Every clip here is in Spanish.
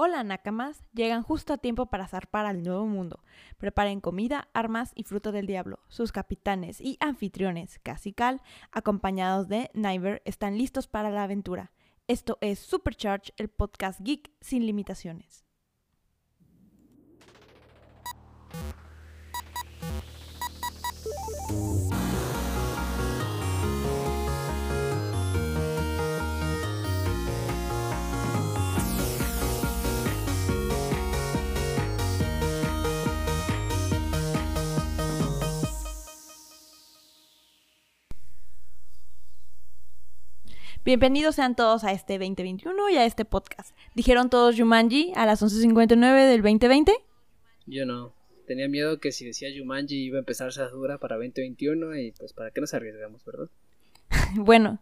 Hola Nakamas, llegan justo a tiempo para zarpar al nuevo mundo. Preparen comida, armas y fruto del diablo. Sus capitanes y anfitriones, Casical, acompañados de Niver, están listos para la aventura. Esto es Supercharge, el podcast geek sin limitaciones. Bienvenidos sean todos a este 2021 y a este podcast. ¿Dijeron todos Jumanji a las 11.59 del 2020? Yo no. Tenía miedo que si decía Jumanji iba a empezar esa dura para 2021 y pues para qué nos arriesgamos, ¿verdad? bueno.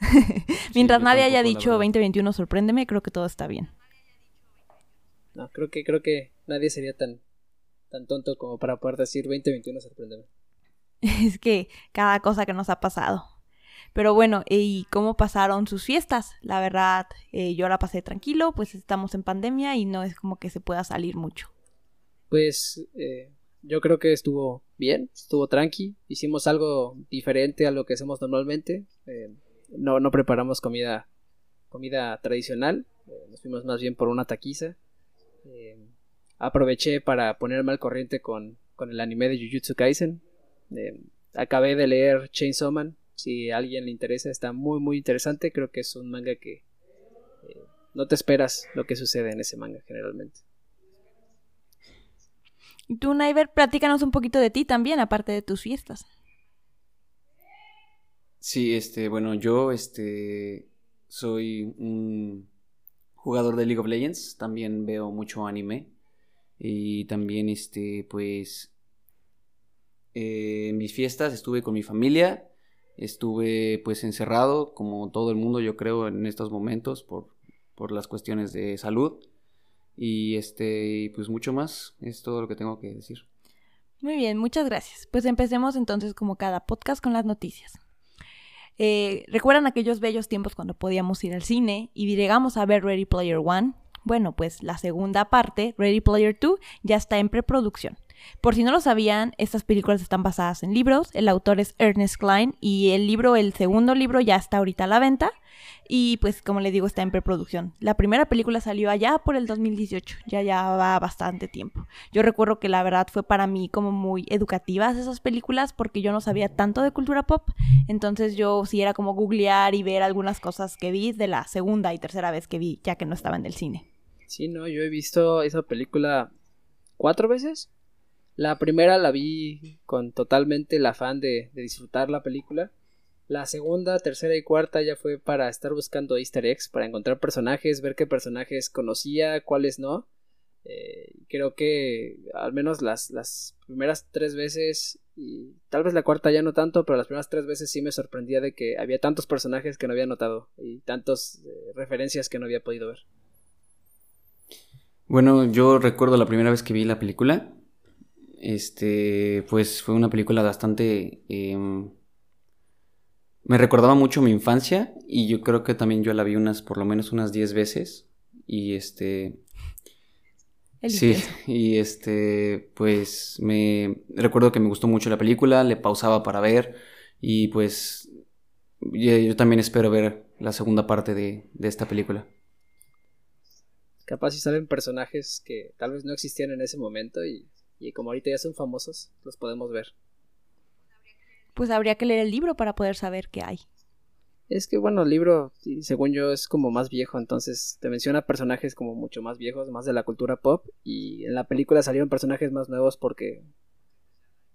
Mientras nadie haya dicho verdad. 2021 sorpréndeme, creo que todo está bien. No, creo que creo que nadie sería tan tan tonto como para poder decir 2021 sorpréndeme. es que cada cosa que nos ha pasado. Pero bueno, ¿y cómo pasaron sus fiestas? La verdad, eh, yo la pasé tranquilo, pues estamos en pandemia y no es como que se pueda salir mucho. Pues eh, yo creo que estuvo bien, estuvo tranqui, hicimos algo diferente a lo que hacemos normalmente. eh, no, no preparamos comida comida tradicional, eh, nos fuimos más bien por una taquiza. eh, aproveché para ponerme al corriente con, con el anime de Jujutsu Kaisen. acabé de leer Chainsaw Man, si a alguien le interesa, está muy muy interesante, creo que es un manga que eh, no te esperas lo que sucede en ese manga generalmente. Y tú, Naiver, platícanos un poquito de ti también, aparte de tus fiestas. Sí, este, bueno, yo, este, soy un jugador de League of Legends, también veo mucho anime y también, este, pues, eh, en mis fiestas estuve con mi familia, estuve, pues, encerrado, como todo el mundo, yo creo, en estos momentos por, por las cuestiones de salud y, este, pues mucho más, es todo lo que tengo que decir. Muy bien, muchas gracias. Pues empecemos entonces como cada podcast con las noticias. Eh, ¿Recuerdan aquellos bellos tiempos cuando podíamos ir al cine y llegamos a ver Ready Player One? Bueno, pues la segunda parte, Ready Player 2, ya está en preproducción. Por si no lo sabían, estas películas están basadas en libros. El autor es Ernest Klein y el libro, el segundo libro, ya está ahorita a la venta. Y pues, como le digo, está en preproducción. La primera película salió allá por el 2018, ya ya va bastante tiempo. Yo recuerdo que la verdad fue para mí como muy educativas esas películas porque yo no sabía tanto de cultura pop. Entonces yo sí era como googlear y ver algunas cosas que vi de la segunda y tercera vez que vi, ya que no estaba en el cine. Sí, no, yo he visto esa película cuatro veces. La primera la vi con totalmente el afán de, disfrutar la película. La segunda, tercera y cuarta ya fue para estar buscando easter eggs, para encontrar personajes, ver qué personajes conocía, cuáles no. Eh, creo que al menos las, las primeras tres veces, y tal vez la cuarta ya no tanto, pero las primeras tres veces sí me sorprendía de que había tantos personajes que no había notado y tantas referencias que no había podido ver. Bueno, yo recuerdo la primera vez que vi la película. Este, pues fue una película bastante... em, me recordaba mucho mi infancia y yo creo que también yo la vi unas, por lo menos unas 10 veces. Y este... El Sí, y este, pues me recuerdo que me gustó mucho la película, le pausaba para ver y pues yo, yo también espero ver la segunda parte de, de esta película. Capaz si salen personajes que tal vez no existían en ese momento y, y como ahorita ya son famosos, los podemos ver. Pues habría que leer el libro para poder saber qué hay. Es que bueno, el libro, sí, según yo, es como más viejo, entonces te menciona personajes como mucho más viejos, más de la cultura pop, y en la película salieron personajes más nuevos porque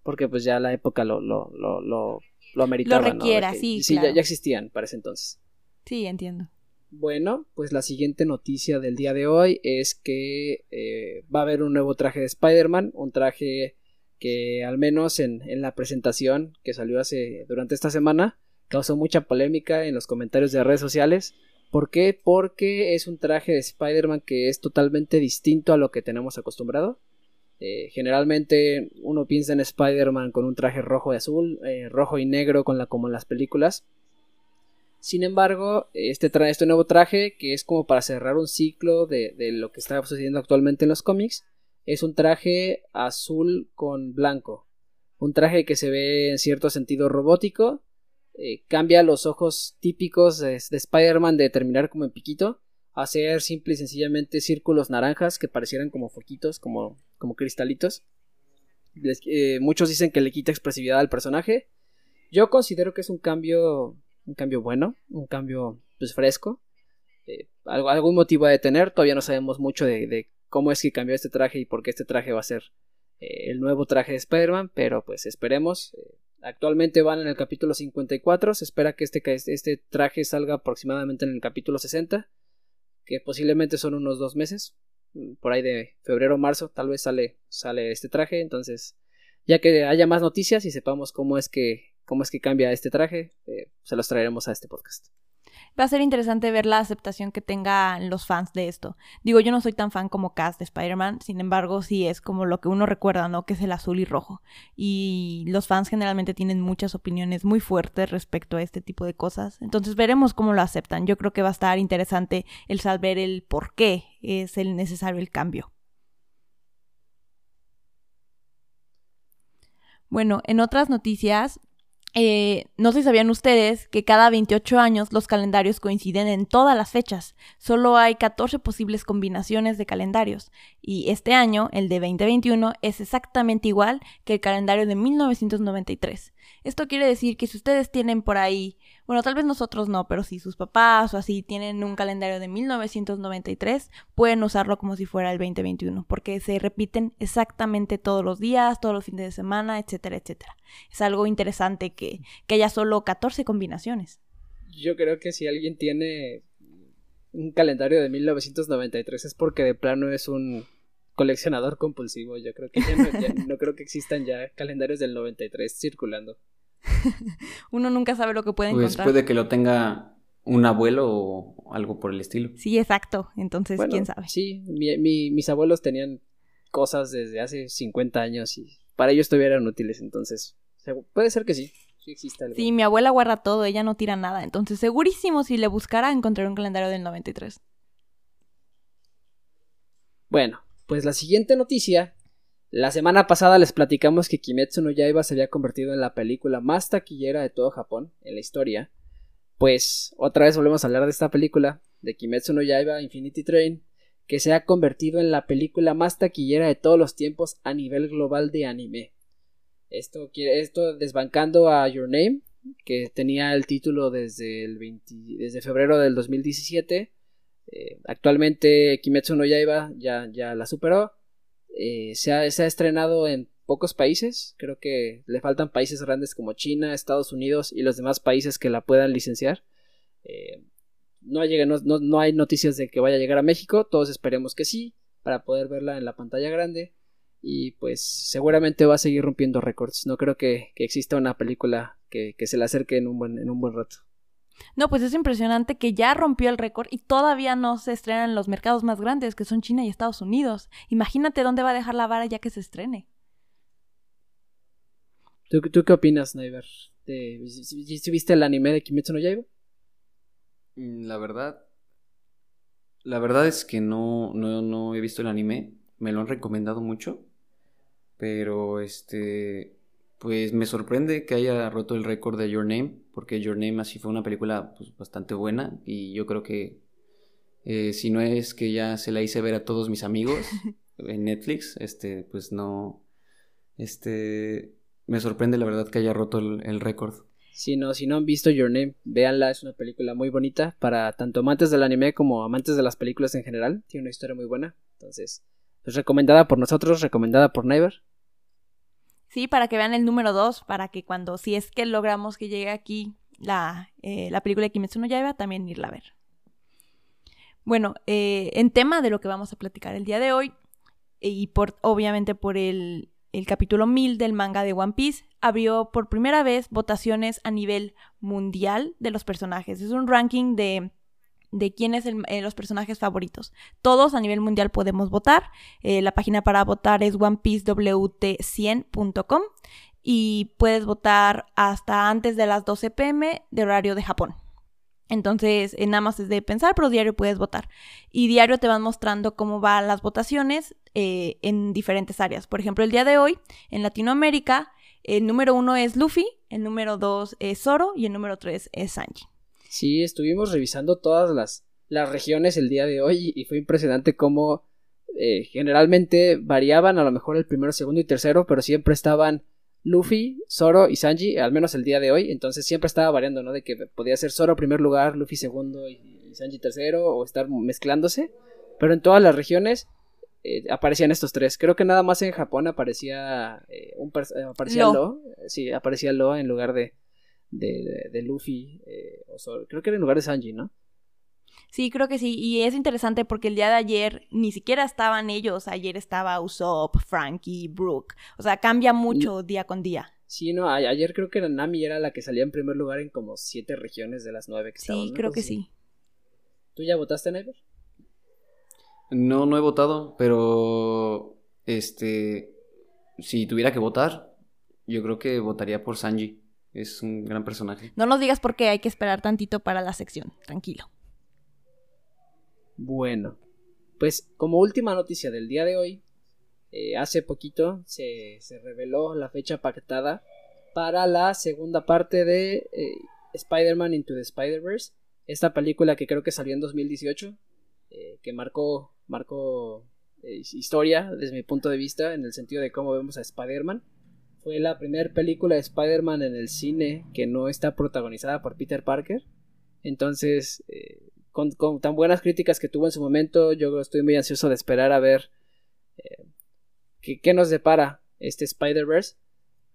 porque pues ya la época lo, lo, lo, lo, lo ameritaba, ¿no? requiera, que- sí, ya- claro. ya existían para ese entonces. Sí, entiendo. Bueno, pues la siguiente noticia del día de hoy es que eh, va a haber un nuevo traje de Spider-Man, un traje que al menos en, en la presentación que salió hace durante esta semana causó mucha polémica en los comentarios de redes sociales. ¿Por qué? Porque es un traje de Spider-Man que es totalmente distinto a lo que tenemos acostumbrado. Eh, generalmente uno piensa en Spider-Man con un traje rojo y azul, eh, rojo y negro con la, como en las películas. Sin embargo, este, este nuevo traje, que es como para cerrar un ciclo de, lo que está sucediendo actualmente en los cómics, es un traje azul con blanco. Un traje que se ve en cierto sentido robótico. Eh, cambia los ojos típicos de, de Spider-Man de terminar como en piquito a ser simple y sencillamente círculos naranjas que parecieran como foquitos, como, como cristalitos. Eh, muchos dicen que le quita expresividad al personaje. Yo considero que es un cambio, un cambio bueno, un cambio pues fresco. Eh, algún motivo de tener. Todavía no sabemos mucho de, cómo es que cambió este traje y por qué este traje va a ser eh, el nuevo traje de Spider-Man, pero pues esperemos. actualmente van en el capítulo 54. Se espera que este, este traje salga aproximadamente en el capítulo 60, que posiblemente son unos dos meses por ahí de febrero o marzo tal vez sale sale este traje entonces ya que haya más noticias y sepamos cómo es que cómo es que cambia este traje eh, se los traeremos a este podcast va a ser interesante ver la aceptación que tengan los fans de esto. Digo, yo no soy tan fan como Cass de Spider-Man, sin embargo, sí es como lo que uno recuerda, ¿no? Que es el azul y rojo. Y los fans generalmente tienen muchas opiniones muy fuertes respecto a este tipo de cosas. Entonces veremos cómo lo aceptan. Yo creo que va a estar interesante el saber el por qué es el necesario el cambio. Bueno, en otras noticias, eh, no sé si sabían ustedes que cada 28 años los calendarios coinciden en todas las fechas. Solo hay 14 posibles combinaciones de calendarios. Y este año, el de 2021, es exactamente igual que el calendario de 1993. Esto quiere decir que si ustedes tienen por ahí, bueno, tal vez nosotros no, pero si sus papás o así tienen un calendario de 1993, pueden usarlo como si fuera el 2021, porque se repiten exactamente todos los días, todos los fines de semana, etcétera, etcétera. Es algo interesante que, que haya solo 14 combinaciones. Yo creo que si alguien tiene un calendario de 1993 es porque de plano es un coleccionador compulsivo. Yo creo que ya no, no creo que existan ya calendarios del 93 circulando. Uno nunca sabe lo que puede pues encontrar. puede que lo tenga un abuelo o algo por el estilo. Sí, exacto. Entonces, quién sabe. Sí, mis abuelos tenían cosas desde hace 50 años y para ellos todavía eran útiles. Entonces, puede ser que sí. Sí, existe algo. Sí, mi abuela guarda todo, ella no tira nada. Entonces, segurísimo, si le buscara, encontrar un calendario del 93. Bueno, pues la siguiente noticia la semana pasada les platicamos que Kimetsu no Yaiba se había convertido en la película más taquillera de todo Japón en la historia. Pues otra vez volvemos a hablar de esta película, de Kimetsu no Yaiba Infinity Train, que se ha convertido en la película más taquillera de todos los tiempos a nivel global de anime. Esto esto desbancando a Your Name, que tenía el título desde el desde febrero del 2017. Eh, actualmente Kimetsu no Yaiba ya, ya la superó eh, se, ha, estrenado en pocos países. Creo que le faltan países grandes como China, Estados Unidos y los demás países que la puedan licenciar. Eh, no, no, hay noticias de que vaya a llegar a México. Todos esperemos que sí, para poder verla en la pantalla grande. Y pues seguramente va a seguir rompiendo récords. No creo que, exista una película que, se le acerque en un en un buen rato. No, pues es impresionante que ya rompió el récord y todavía no se estrena en los mercados más grandes, que son China y Estados Unidos. Imagínate dónde va a dejar la vara ya que se estrene. ¿Tú, qué opinas, Naiver? ¿Si viste el anime de Kimetsu no Yaiba? Mm, la verdad... La verdad es que no, no, no he visto el anime. Me lo han recomendado mucho. Pero este pues me sorprende que haya roto el récord de Your Name, porque Your Name así fue una película pues, bastante buena y yo creo que eh, si no es que ya se la hice ver a todos mis amigos en Netflix, este, pues no, este, me sorprende la verdad que haya roto el, récord. Si no, si no han visto Your Name, véanla, es una película muy bonita para tanto amantes del anime como amantes de las películas en general, tiene una historia muy buena, entonces, pues recomendada por nosotros, recomendada por Never, Sí, para que vean el número 2, para que cuando, si es que logramos que llegue aquí la, eh, la película de Kimetsu no Yaiba, también irla a ver. Bueno, eh, en tema de lo que vamos a platicar el día de hoy, y por, obviamente por el, el capítulo 1000 del manga de One Piece, abrió por primera vez votaciones a nivel mundial de los personajes. Es un ranking de de quiénes son eh, los personajes favoritos. Todos a nivel mundial podemos votar. Eh, la página para votar es onepiecewt100.com y puedes votar hasta antes de las 12 pm de horario de Japón. Entonces, nada más es de pensar, pero diario puedes votar. Y diario te van mostrando cómo van las votaciones eh, en diferentes áreas. Por ejemplo, el día de hoy, en Latinoamérica, el número uno es Luffy, el número dos es Zoro y el número tres es Sanji. Sí, estuvimos revisando todas las, las regiones el día de hoy y fue impresionante cómo eh, generalmente variaban a lo mejor el primero, segundo y tercero, pero siempre estaban Luffy, Zoro y Sanji, al menos el día de hoy, entonces siempre estaba variando, ¿no? De que podía ser Zoro primer lugar, Luffy segundo y, Sanji tercero, o estar mezclándose, pero en todas las regiones eh, aparecían estos tres. Creo que nada más en Japón aparecía eh, un aparecía Lo. sí, aparecía Lo en lugar de, de, de, Luffy, o Zoro. creo que era en lugar de Sanji, ¿no? Sí, creo que sí. Y es interesante porque el día de ayer ni siquiera estaban ellos. Ayer estaba Usopp, Frankie, Brooke. O sea, cambia mucho día con día. Sí, no, ayer creo que Nami era la que salía en primer lugar en como siete regiones de las nueve que estaban. Sí, creo que sí. ¿Tú ya votaste, Never? No, no he votado, pero este, si tuviera que votar, yo creo que votaría por Sanji. Es un gran personaje. No nos digas por qué hay que esperar tantito para la sección. Tranquilo. Bueno, pues como última noticia del día de hoy, eh, hace poquito se, reveló la fecha pactada para la segunda parte de eh, Spider-Man Into the Spider-Verse, esta película que creo que salió en 2018, eh, que marcó, marcó historia desde mi punto de vista en el sentido de cómo vemos a Spider-Man. Fue la primera película de Spider-Man en el cine que no está protagonizada por Peter Parker. Entonces, con, tan buenas críticas que tuvo en su momento, yo estoy muy ansioso de esperar a ver eh, qué, nos depara este Spider-Verse.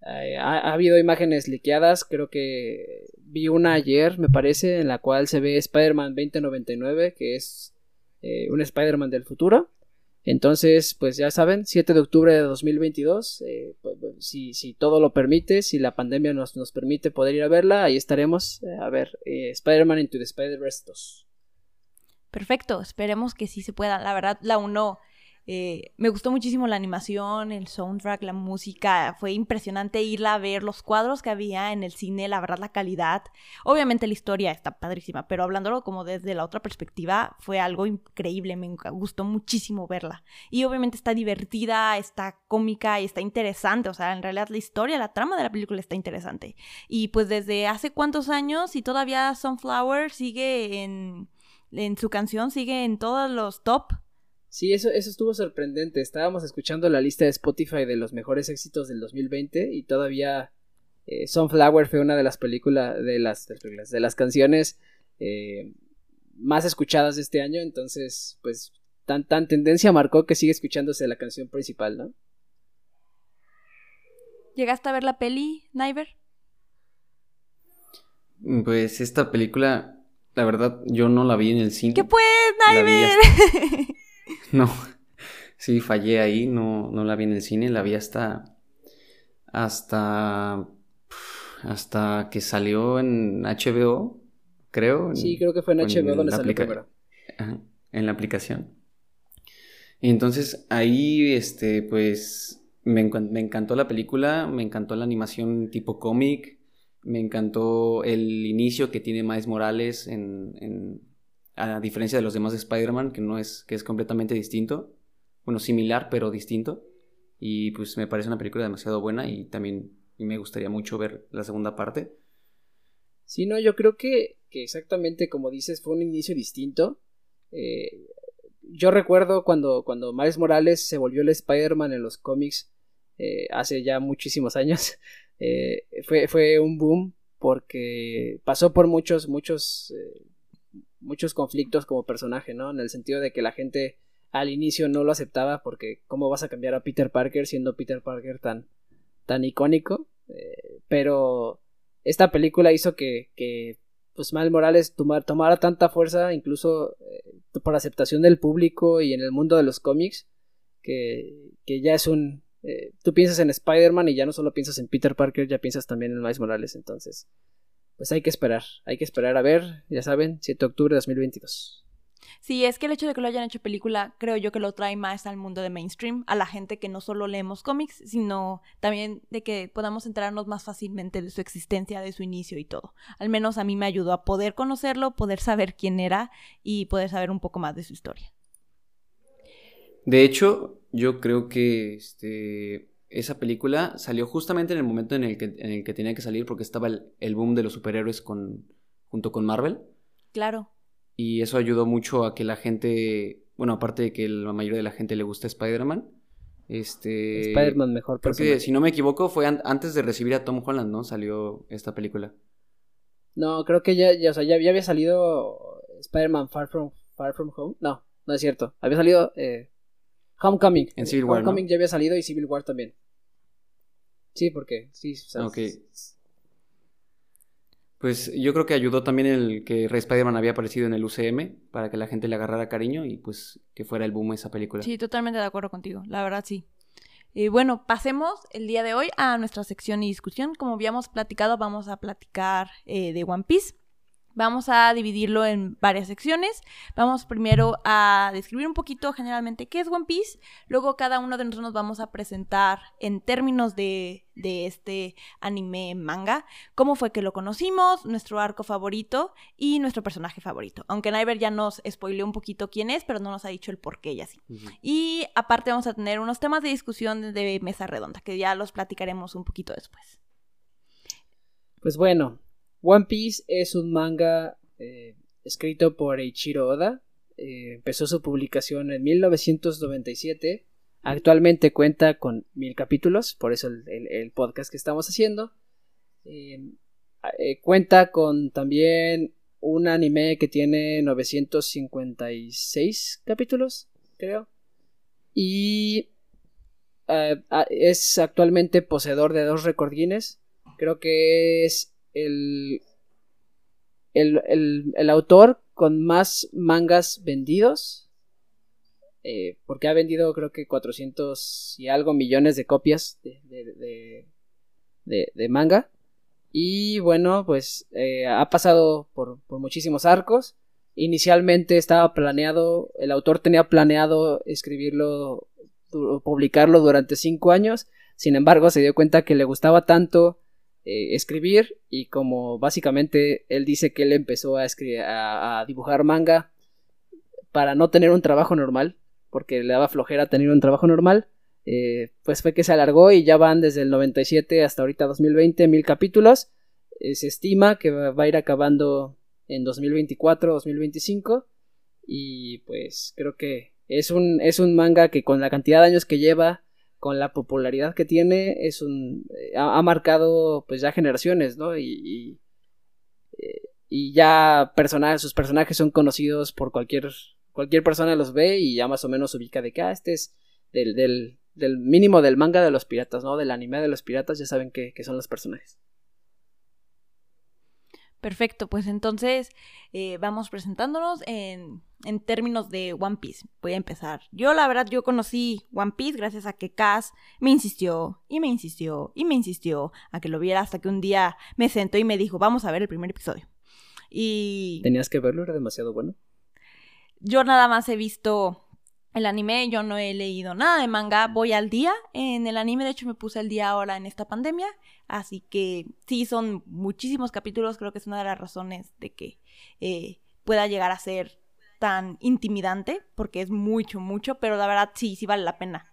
Eh, ha, habido imágenes liqueadas, creo que vi una ayer, me parece, en la cual se ve Spider-Man 2099, que es eh, un Spider-Man del futuro. Entonces, pues ya saben, 7 de octubre de 2022, pues, pues, si, si, todo lo permite, si la pandemia nos, nos permite poder ir a verla, ahí estaremos a ver Spider-Man Into the Spider-Verse 2 perfecto, esperemos que sí se pueda. La verdad, la uno, eh, me gustó muchísimo la animación, el soundtrack, la música, fue impresionante irla a ver los cuadros que había en el cine, la verdad, la calidad. Obviamente la historia está padrísima, pero hablándolo como desde la otra perspectiva, fue algo increíble, me gustó muchísimo verla. Y obviamente está divertida, está cómica y está interesante, o sea, en realidad la historia, la trama de la película está interesante. Y pues desde hace cuántos años y todavía Sunflower sigue en en su canción sigue en todos los top. Sí, eso, eso estuvo sorprendente. Estábamos escuchando la lista de Spotify de los mejores éxitos del 2020 y todavía eh, Sunflower fue una de las películas, de las, de las canciones eh, más escuchadas de este año. Entonces, pues, tan, tan tendencia marcó que sigue escuchándose la canción principal, ¿no? ¿Llegaste a ver la peli, Niver? Pues esta película la verdad, yo no la vi en el cine. ¿Qué pues, Naiver? No, sí, fallé ahí, no, no la vi en el cine, la vi hasta. Hasta. Hasta que salió en HBO, creo. Sí, creo que fue en HBO donde salió primero. en la aplicación. Y entonces ahí, este, pues. Me, me encantó la película, me encantó la animación tipo cómic me encantó el inicio que tiene Miles Morales en, a diferencia de los demás de Spider-Man, que no es, que es completamente distinto. Bueno, similar, pero distinto. Y pues me parece una película demasiado buena y también me gustaría mucho ver la segunda parte. Sí, no, yo creo que, exactamente como dices, fue un inicio distinto. Eh, yo recuerdo cuando, cuando Miles Morales se volvió el Spider-Man en los cómics eh, hace ya muchísimos años. Eh, fue, fue un boom porque pasó por muchos, muchos, muchos conflictos como personaje, ¿no? En el sentido de que la gente al inicio no lo aceptaba porque cómo vas a cambiar a Peter Parker siendo Peter Parker tan, tan icónico. Eh, pero esta película hizo que, que pues Mal Morales tomara tanta fuerza incluso por aceptación del público y en el mundo de los cómics que, que ya es un, eh, tú piensas en Spider-Man y ya no solo piensas en Peter Parker, ya piensas también en Miles Morales. Entonces, pues hay que esperar, hay que esperar a ver, ya saben, 7 de octubre de 2022. Sí, es que el hecho de que lo hayan hecho película, creo yo que lo trae más al mundo de mainstream, a la gente que no solo leemos cómics, sino también de que podamos enterarnos más fácilmente de su existencia, de su inicio y todo. Al menos a mí me ayudó a poder conocerlo, poder saber quién era y poder saber un poco más de su historia. De hecho, yo creo que este, esa película salió justamente en el momento en el que, en el que tenía que salir porque estaba el, el boom de los superhéroes con, junto con Marvel. Claro. Y eso ayudó mucho a que la gente, bueno, aparte de que la mayoría de la gente le gusta Spider-Man, este... Spider-Man mejor Porque si no me equivoco fue antes de recibir a Tom Holland, ¿no? Salió esta película. No, creo que ya, ya, o sea, ya, había salido Spider-Man Far From, Far From Home. No, no es cierto. Había salido eh, Homecoming. En Civil War, Homecoming ya había salido y Civil War también. Sí, porque sí. O sea, ok. Pues yo creo que ayudó también el que Rey Spider-Man había aparecido en el UCM para que la gente le agarrara cariño y pues que fuera el boom esa película. Sí, totalmente de acuerdo contigo, la verdad sí. Y bueno, pasemos el día de hoy a nuestra sección y discusión. Como habíamos platicado, vamos a platicar eh, de One Piece. Vamos a dividirlo en varias secciones. Vamos primero a describir un poquito generalmente qué es One Piece. Luego cada uno de nosotros nos vamos a presentar en términos de, de este anime manga, cómo fue que lo conocimos, nuestro arco favorito y nuestro personaje favorito. Aunque Niver ya nos spoileó un poquito quién es, pero no nos ha dicho el por qué y así. Y aparte vamos a tener unos temas de discusión de mesa redonda, que ya los platicaremos un poquito después. Pues bueno, One Piece es un manga eh, escrito por Eiichiro Oda. Eh, empezó su publicación en 1997. Actualmente cuenta con mil capítulos, por eso el, podcast que estamos haciendo. Eh, cuenta con también un anime que tiene 956 capítulos, creo. Y es actualmente poseedor de dos récord Creo que es el, el, autor con más mangas vendidos. Eh, porque ha vendido creo que 400 y algo millones de copias de, de, manga. Y bueno, pues eh, ha pasado por, por, muchísimos arcos. Inicialmente estaba planeado, el autor tenía planeado escribirlo, publicarlo durante cinco años. Sin embargo, se dio cuenta que le gustaba tanto eh, escribir y como básicamente él dice que él empezó a, a, dibujar manga para no tener un trabajo normal, porque le daba flojera tener un trabajo normal, eh, pues fue que se alargó y ya van desde el 97 hasta ahorita 2020 mil capítulos. Eh, se estima que va, a ir acabando en 2024 2025 y pues creo que es un, es un manga que con la cantidad de años que lleva con la popularidad que tiene, es un eh, ha, marcado pues ya generaciones, ¿no? Y, y, eh, ya personajes, sus personajes son conocidos por cualquier cualquier persona los ve y ya más o menos ubica de que ah, este es del, del, del, mínimo del manga de los piratas, ¿no? Del anime de los piratas, ya saben que, que son los personajes. Perfecto, pues entonces eh, vamos presentándonos en, en, términos de One Piece. Voy a empezar. Yo la verdad, yo conocí One Piece gracias a que Cass me insistió y me insistió y me insistió a que lo viera hasta que un día me sentó y me dijo, vamos a ver el primer episodio. Y... ¿Tenías que verlo? ¿Era demasiado bueno? Yo nada más he visto el anime, yo no he leído nada de manga, voy al día en el anime, de hecho me puse al día ahora en esta pandemia, así que sí, son muchísimos capítulos, creo que es una de las razones de que eh, pueda llegar a ser tan intimidante, porque es mucho, mucho, pero la verdad sí, sí vale la pena.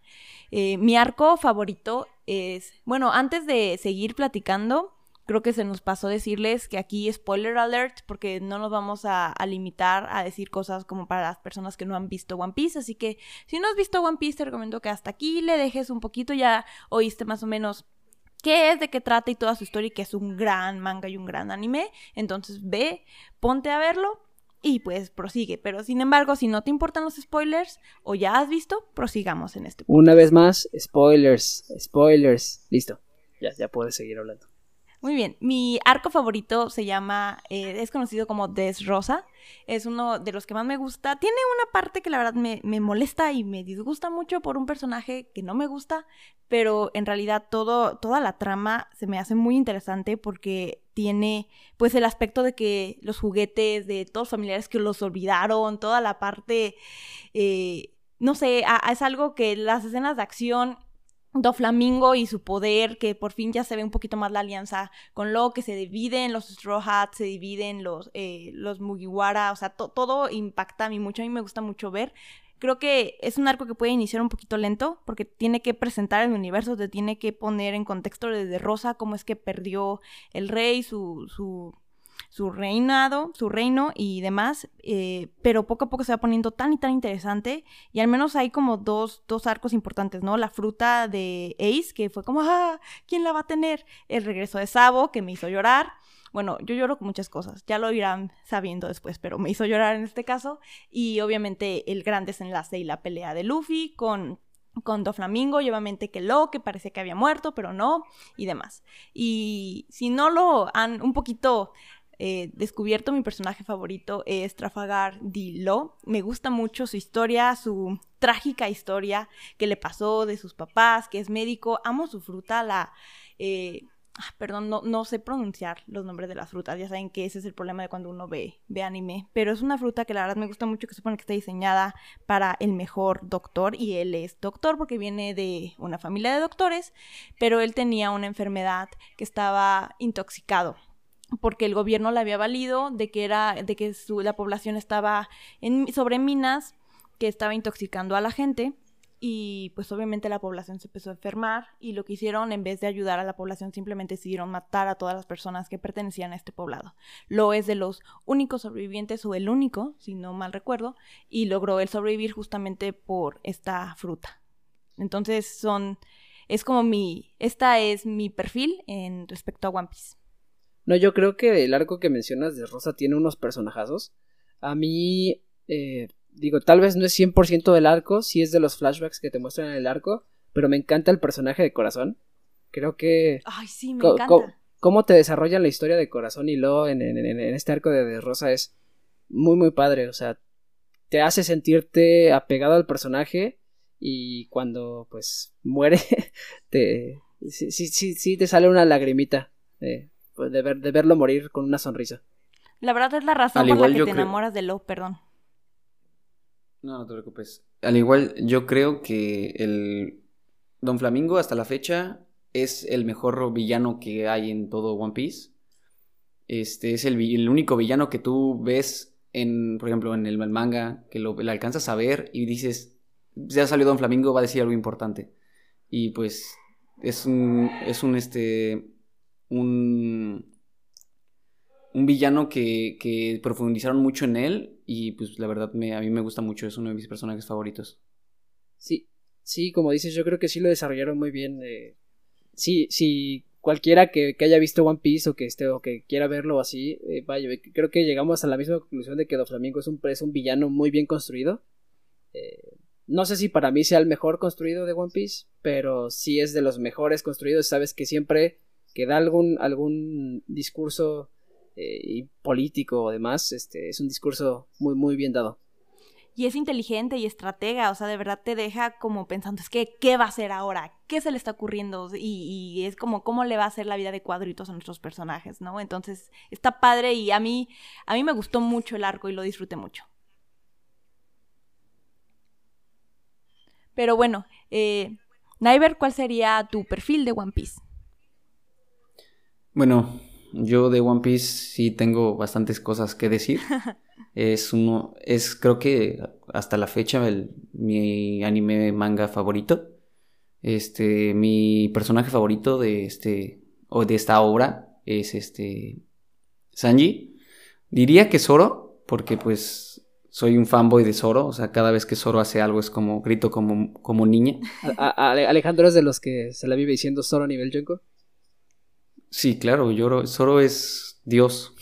Eh, mi arco favorito es, bueno, antes de seguir platicando, creo que se nos pasó decirles que aquí spoiler alert porque no nos vamos a, limitar a decir cosas como para las personas que no han visto One Piece, así que si no has visto One Piece te recomiendo que hasta aquí le dejes un poquito, ya oíste más o menos qué es, de qué trata y toda su historia y que es un gran manga y un gran anime, entonces ve, ponte a verlo y pues prosigue, pero sin embargo si no te importan los spoilers o ya has visto, prosigamos en este punto. Una vez más, spoilers, spoilers, listo, ya, ya puedes seguir hablando. Muy bien. Mi arco favorito se llama, eh, es conocido como Desrosa. Es uno de los que más me gusta. Tiene una parte que la verdad me, me, molesta y me disgusta mucho por un personaje que no me gusta, pero en realidad todo, toda la trama se me hace muy interesante porque tiene pues el aspecto de que los juguetes de todos los familiares que los olvidaron, toda la parte, eh, no sé, es algo que las escenas de acción Flamingo y su poder, que por fin ya se ve un poquito más la alianza con lo que se dividen los Straw Hats, se dividen los, eh, los Mugiwara, o sea, todo impacta a mí mucho, a mí me gusta mucho ver. Creo que es un arco que puede iniciar un poquito lento, porque tiene que presentar el universo, te tiene que poner en contexto desde Rosa cómo es que perdió el rey, su, su su reinado, su reino y demás, eh, pero poco a poco se va poniendo tan y tan interesante y al menos hay como dos, dos arcos importantes, ¿no? La fruta de Ace, que fue como, ah, ¿quién la va a tener? El regreso de Sabo, que me hizo llorar. Bueno, yo lloro con muchas cosas, ya lo irán sabiendo después, pero me hizo llorar en este caso. Y obviamente el gran desenlace y la pelea de Luffy con con Doflamingo y obviamente que Lo, que parece que había muerto, pero no, y demás. Y si no lo han un poquito eh, descubierto mi personaje favorito es Trafalgar Lo. Me gusta mucho su historia, su trágica historia que le pasó de sus papás, que es médico. Amo su fruta, la... Eh, ah, perdón, no, no, sé pronunciar los nombres de las frutas. Ya saben que ese es el problema de cuando uno ve, ve anime. Pero es una fruta que la verdad me gusta mucho, que supone que está diseñada para el mejor doctor. Y él es doctor porque viene de una familia de doctores. Pero él tenía una enfermedad que estaba intoxicado porque el gobierno le había valido de que era de que la población estaba sobre minas que estaba intoxicando a la gente y pues obviamente la población se empezó a enfermar y lo que hicieron en vez de ayudar a la población simplemente decidieron matar a todas las personas que pertenecían a este poblado. Lo es de los únicos sobrevivientes o el único, si no mal recuerdo, y logró él sobrevivir justamente por esta fruta. Entonces son es como mi esta es mi perfil en respecto a One Piece. No, yo creo que el arco que mencionas de Rosa tiene unos personajazos. A mí, eh, digo, tal vez no es 100% del arco, sí es de los flashbacks que te muestran en el arco, pero me encanta el personaje de Corazón. Creo que... Ay, sí, me encanta. cómo te desarrollan la historia de Corazón y lo en, en, este arco de, de Rosa es muy, muy padre. O sea, te hace sentirte apegado al personaje y cuando pues muere te sí sí sí, te sale una lagrimita eh, pues, de, ver, de verlo morir con una sonrisa. La verdad es la razón por la que te enamoras de Lo, perdón. No, no te preocupes. Al igual, yo creo que el Don Flamingo hasta la fecha es el mejor villano que hay en todo One Piece. Este es el, el único villano que tú ves en, por ejemplo, en el manga, que lo, alcanzas a ver y dices, ya salió Don Flamingo, va a decir algo importante. Y pues es un, es un, este, un, un villano que, que, profundizaron mucho en él y pues la verdad me, a mí me gusta mucho, es uno de mis personajes favoritos. Sí, sí, como dices, yo creo que sí lo desarrollaron muy bien. Eh, sí, sí, cualquiera que, haya visto One Piece o que esté o que quiera verlo así, eh, vaya, creo que llegamos a la misma conclusión de que Doflamingo es un, es un villano muy bien construido. Eh, no sé si para mí sea el mejor construido de One Piece, pero sí es de los mejores construidos. Sabes que siempre que da algún, algún discurso eh, político o demás, este, es un discurso muy, muy bien dado. Y es inteligente y estratega, o sea, de verdad te deja como pensando, es que, ¿qué va a hacer ahora? ¿Qué se le está ocurriendo? Y, y, es como, ¿cómo le va a hacer la vida de cuadritos a nuestros personajes, no? Entonces, está padre y a mí, a mí me gustó mucho el arco y lo disfruté mucho. Pero bueno, eh, ¿cuál sería tu perfil de One Piece? Bueno, yo de One Piece sí tengo bastantes cosas que decir. es uno, es creo que hasta la fecha el, mi anime manga favorito. Este, mi personaje favorito de este o de esta obra es este Sanji. Diría que Zoro, porque pues soy un fanboy de Zoro, o sea, cada vez que Zoro hace algo es como grito como, como niña. Alejandro es de los que se la vive diciendo Zoro a nivel Yonko. Sí, claro, Yoro, Zoro es Dios.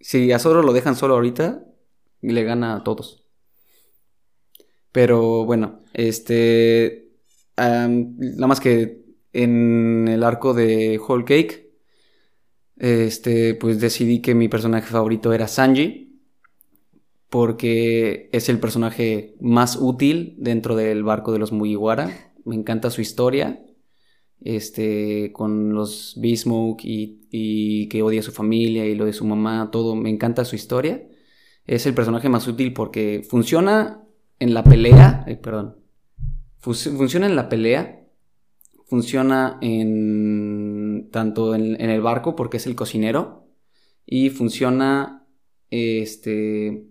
Si a Zoro lo dejan solo ahorita, le gana a todos. Pero bueno, este. nada más que en el arco de Whole Cake, este, pues decidí que mi personaje favorito era Sanji, porque es el personaje más útil dentro del barco de los Mugiwara. Me encanta su historia, este, con los Beast-Smoke y, y que odia a su familia y lo de su mamá, todo, me encanta su historia. Es el personaje más útil porque funciona en la pelea, perdón, funciona en la pelea, funciona en tanto en, el barco porque es el cocinero y funciona este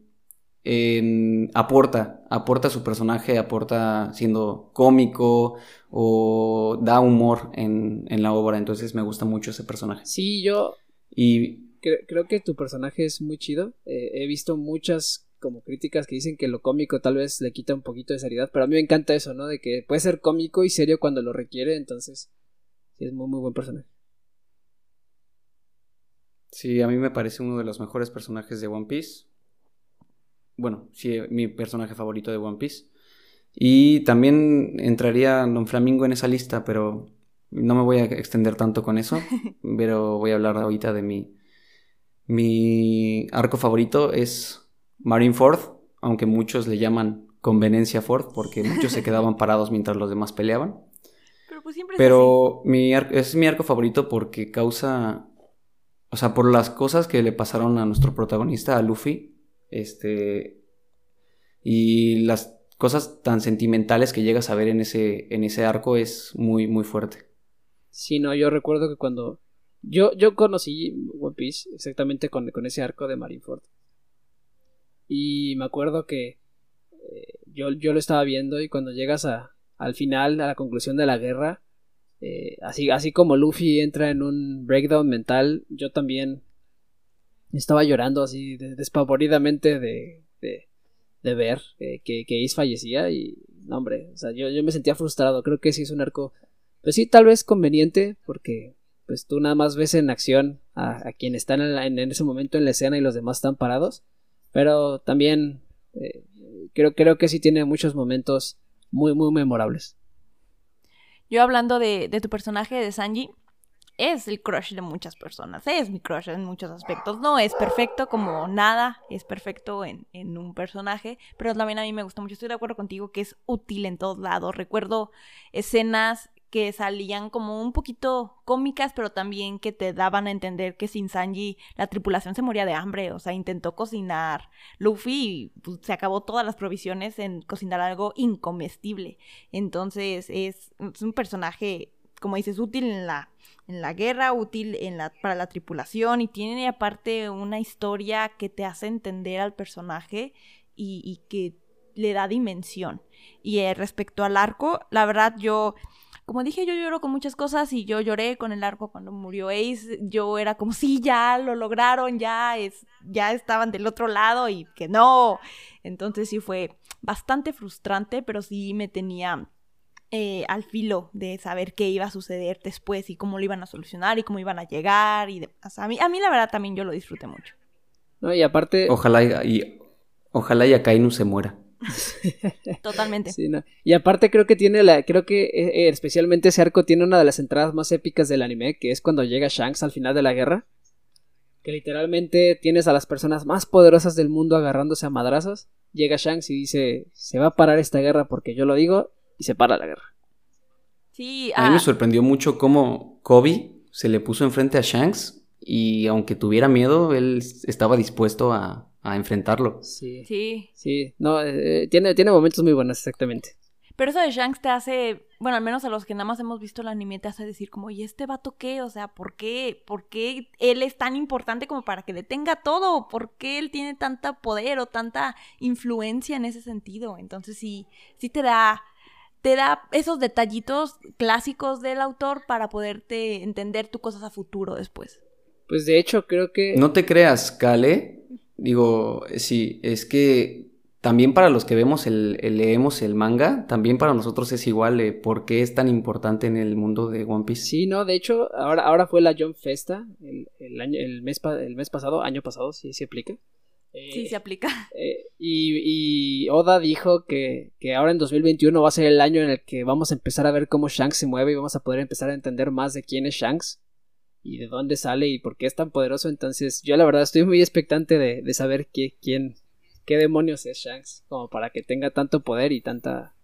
en, aporta, aporta su personaje, aporta siendo cómico o da humor en, en la obra, entonces me gusta mucho ese personaje. Sí, yo y creo, que tu personaje es muy chido. Eh, he visto muchas como críticas que dicen que lo cómico tal vez le quita un poquito de seriedad, pero a mí me encanta eso, ¿no? De que puede ser cómico y serio cuando lo requiere, entonces sí es muy muy buen personaje. Sí, a mí me parece uno de los mejores personajes de One Piece. Bueno, sí, mi personaje favorito de One Piece. Y también entraría Don Flamingo en esa lista, pero no me voy a extender tanto con eso. pero voy a hablar ahorita de mi. Mi arco favorito es Marineford, aunque muchos le llaman Conveniencia Ford, porque muchos se quedaban parados mientras los demás peleaban. Pero, pues siempre Pero mi es mi arco favorito porque causa. O sea, por las cosas que le pasaron a nuestro protagonista, a Luffy. Este. Y las cosas tan sentimentales que llegas a ver en ese, en ese arco es muy, muy fuerte. Sí, no, yo recuerdo que cuando. Yo, yo conocí One Piece exactamente con, con ese arco de Marineford. Y me acuerdo que eh, yo, yo lo estaba viendo y cuando llegas a, al final, a la conclusión de la guerra, eh, así, así como Luffy entra en un breakdown mental, yo también estaba llorando así despavoridamente de, de, de ver eh, que, que Ace fallecía y, no, hombre, o sea, yo, yo me sentía frustrado, creo que sí es un arco, pues sí, tal vez conveniente, porque pues tú nada más ves en acción a, quien está en, en, ese momento en la escena y los demás están parados, pero también eh, creo, creo que sí tiene muchos momentos muy, muy memorables. Yo hablando de, tu personaje de Sanji, es el crush de muchas personas, es mi crush en muchos aspectos. No es perfecto como nada, es perfecto en, en, un personaje, pero también a mí me gusta mucho. Estoy de acuerdo contigo que es útil en todos lados. Recuerdo escenas que salían como un poquito cómicas, pero también que te daban a entender que sin Sanji la tripulación se moría de hambre, o sea, intentó cocinar Luffy y pues, se acabó todas las provisiones en cocinar algo incomestible. Entonces es, un personaje, como dices, útil en la, en la guerra, útil en la, para la tripulación y tiene aparte una historia que te hace entender al personaje y, que le da dimensión. Y eh, respecto al arco, la verdad yo como dije, yo lloro con muchas cosas y yo lloré con el arco cuando murió Ace. Yo era como, sí, ya lo lograron, ya, es, ya estaban del otro lado y que no. Entonces sí fue bastante frustrante, pero sí me tenía eh, al filo de saber qué iba a suceder después y cómo lo iban a solucionar y cómo iban a llegar y demás. A mí, a mí la verdad también yo lo disfruté mucho. No, y aparte... Ojalá y, ojalá y Akainu se muera. Totalmente. Y aparte creo que tiene la, creo que eh, eh, especialmente ese arco tiene una de las entradas más épicas del anime, que es cuando llega Shanks al final de la guerra. Que literalmente tienes a las personas más poderosas del mundo agarrándose a madrazos. Llega Shanks y dice, se va a parar esta guerra porque yo lo digo, y se para la guerra. Sí, A mí me ah. sorprendió mucho cómo Kobe se le puso enfrente a Shanks y aunque tuviera miedo, él estaba dispuesto a, a enfrentarlo. Sí. Sí. Sí. No, eh, tiene, tiene momentos muy buenos, exactamente. Pero eso de Shanks te hace, bueno, al menos a los que nada más hemos visto el anime, te hace decir como, ¿y este vato qué? O sea, ¿por qué? ¿Por qué él es tan importante como para que detenga todo? ¿Por qué él tiene tanta poder o tanta influencia en ese sentido? Entonces sí, sí te da, te da esos detallitos clásicos del autor para poderte entender tus cosas a futuro después. Pues de hecho creo que... No te creas, Kale, Digo, sí, es que también para los que vemos el, leemos el manga, también para nosotros es igual eh, por qué es tan importante en el mundo de One Piece. Sí, no, de hecho, ahora, ahora fue la John Festa el, el, año, el, mes, el mes pasado, año pasado, sí se aplica. Sí, eh, se aplica. Eh, y, y, Oda dijo que, que, ahora en 2021 va a ser el año en el que vamos a empezar a ver cómo Shanks se mueve y vamos a poder empezar a entender más de quién es Shanks. y de dónde sale y por qué es tan poderoso. Entonces, yo la verdad estoy muy expectante de, de saber qué, quién, qué demonios es Shanks, como para que tenga tanto poder y tanta,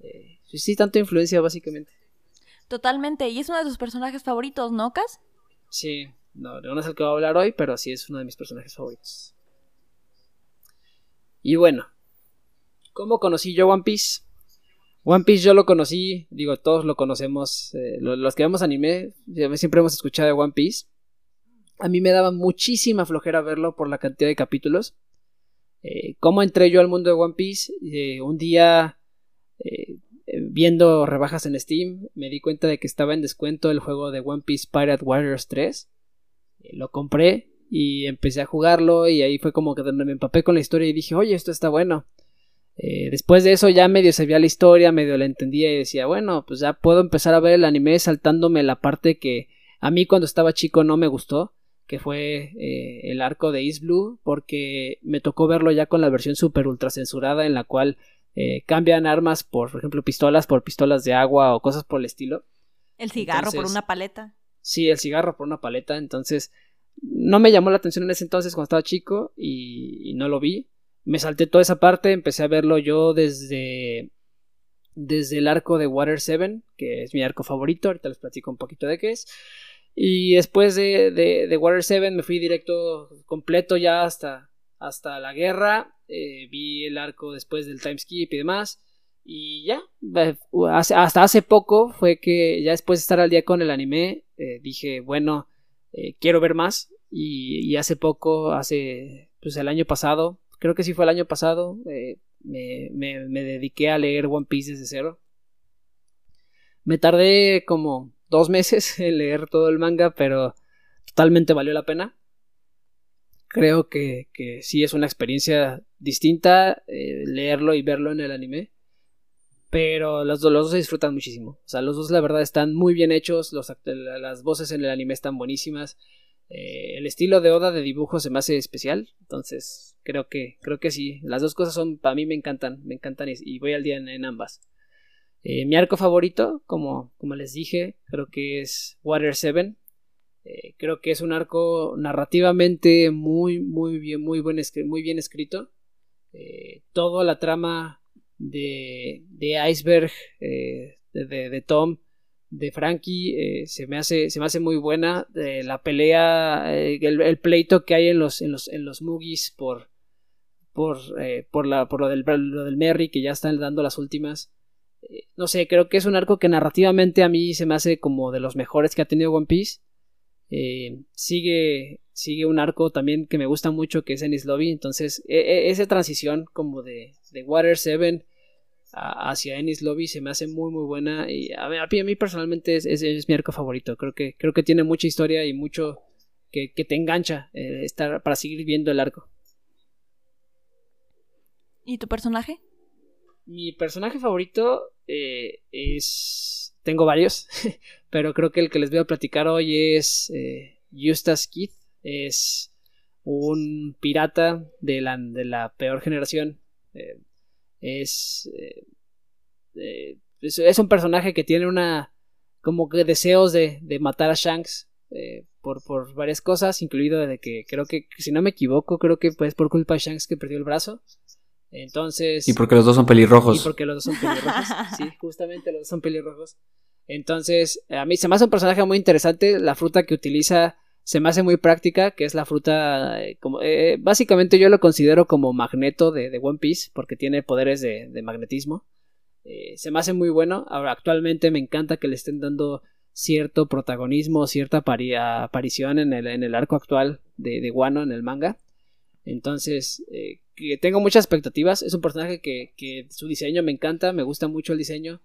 eh, sí, tanta influencia básicamente. Totalmente, y es uno de tus personajes favoritos, ¿no, Cas? Sí, no, no es el que voy a hablar hoy, pero sí es uno de mis personajes favoritos. Y bueno, ¿cómo conocí yo One Piece? One Piece yo lo conocí, digo, todos lo conocemos, eh, los que vemos anime, siempre hemos escuchado de One Piece. A mí me daba muchísima flojera verlo por la cantidad de capítulos. Eh, ¿Cómo entré yo al mundo de One Piece? Eh, un día, viendo rebajas en Steam, me di cuenta de que estaba en descuento el juego de One Piece Pirate Warriors 3. lo compré y empecé a jugarlo y ahí fue como que me empapé con la historia y dije, oye, esto está bueno. Eh, después de eso ya medio sabía la historia, medio la entendía y decía, bueno, pues ya puedo empezar a ver el anime saltándome la parte que a mí cuando estaba chico no me gustó, que fue eh, el arco de East Blue, porque me tocó verlo ya con la versión super ultra censurada en la cual eh, cambian armas por, por ejemplo, pistolas por pistolas de agua o cosas por el estilo. El cigarro por una paleta. Sí, el cigarro por una paleta, entonces no me llamó la atención en ese entonces cuando estaba chico y no lo vi me salté toda esa parte, empecé a verlo yo desde desde el arco de Water 7, que es mi arco favorito, ahorita les platico un poquito de qué es. Y después de, de, Water 7 me fui directo completo ya hasta, hasta la guerra, eh, vi el arco después del time skip y demás. Y ya, hasta hace poco fue que ya después de estar al día con el anime, eh, dije, bueno, eh, quiero ver más. Y, hace poco, hace, pues el año pasado, creo que sí fue el año pasado, eh, me, me, dediqué a leer One Piece desde cero. Me tardé como dos meses en leer todo el manga, pero totalmente valió la pena. Creo que, que sí es una experiencia distinta eh, leerlo y verlo en el anime. Pero los, dos se disfrutan muchísimo. O sea, los dos la verdad están muy bien hechos. Las voces en el anime están buenísimas. Eh, el estilo de Oda de dibujo se me hace especial. Entonces, creo que, creo que sí. Las dos cosas son, para mí me encantan, me encantan y, voy al día en, ambas. Eh, mi arco favorito, como, como les dije, creo que es Water 7. Eh, creo que es un arco narrativamente muy, muy bien, muy, buen, muy bien escrito. toda la trama de, de Iceberg, de, de, Tom, de Frankie eh, se me hace se me hace muy buena la pelea eh, el, pleito que hay en los en los en los Mugis por por eh, por la por lo del lo del Merry que ya están dando las últimas no sé creo que es un arco que narrativamente a mí se me hace como de los mejores que ha tenido One Piece sigue sigue un arco también que me gusta mucho que es Ennis Lobby entonces e, e, esa transición como de de Water 7 hacia Ennis Lobby se me hace muy muy buena y a mí, a mí personalmente es, es, mi arco favorito. Creo que creo que tiene mucha historia y mucho que, te engancha eh, estar para seguir viendo el arco. ¿y tu personaje? mi personaje favorito eh, es tengo varios pero creo que el que les voy a platicar hoy es eh, Eustace Keith es un pirata de la, de la peor generación es, eh, eh, es, un personaje que tiene una como que deseos de, de matar a Shanks eh, por, por, varias cosas, incluido de que creo que, si no me equivoco, creo que pues por culpa de Shanks que perdió el brazo. Entonces. Y porque los dos son pelirrojos. Y porque los dos son pelirrojos. sí, justamente los dos son pelirrojos. Entonces, a mí se me hace un personaje muy interesante. La fruta que utiliza se me hace muy práctica, que es la fruta, eh, como, eh, básicamente yo lo considero como magneto de, One Piece, porque tiene poderes de, magnetismo. Eh, se me hace muy bueno. Ahora, actualmente me encanta que le estén dando cierto protagonismo, cierta aparición en el, en el, arco actual de, de Wano en el manga. Entonces, que tengo muchas expectativas. Es un personaje que, que su diseño me encanta, me gusta mucho el diseño.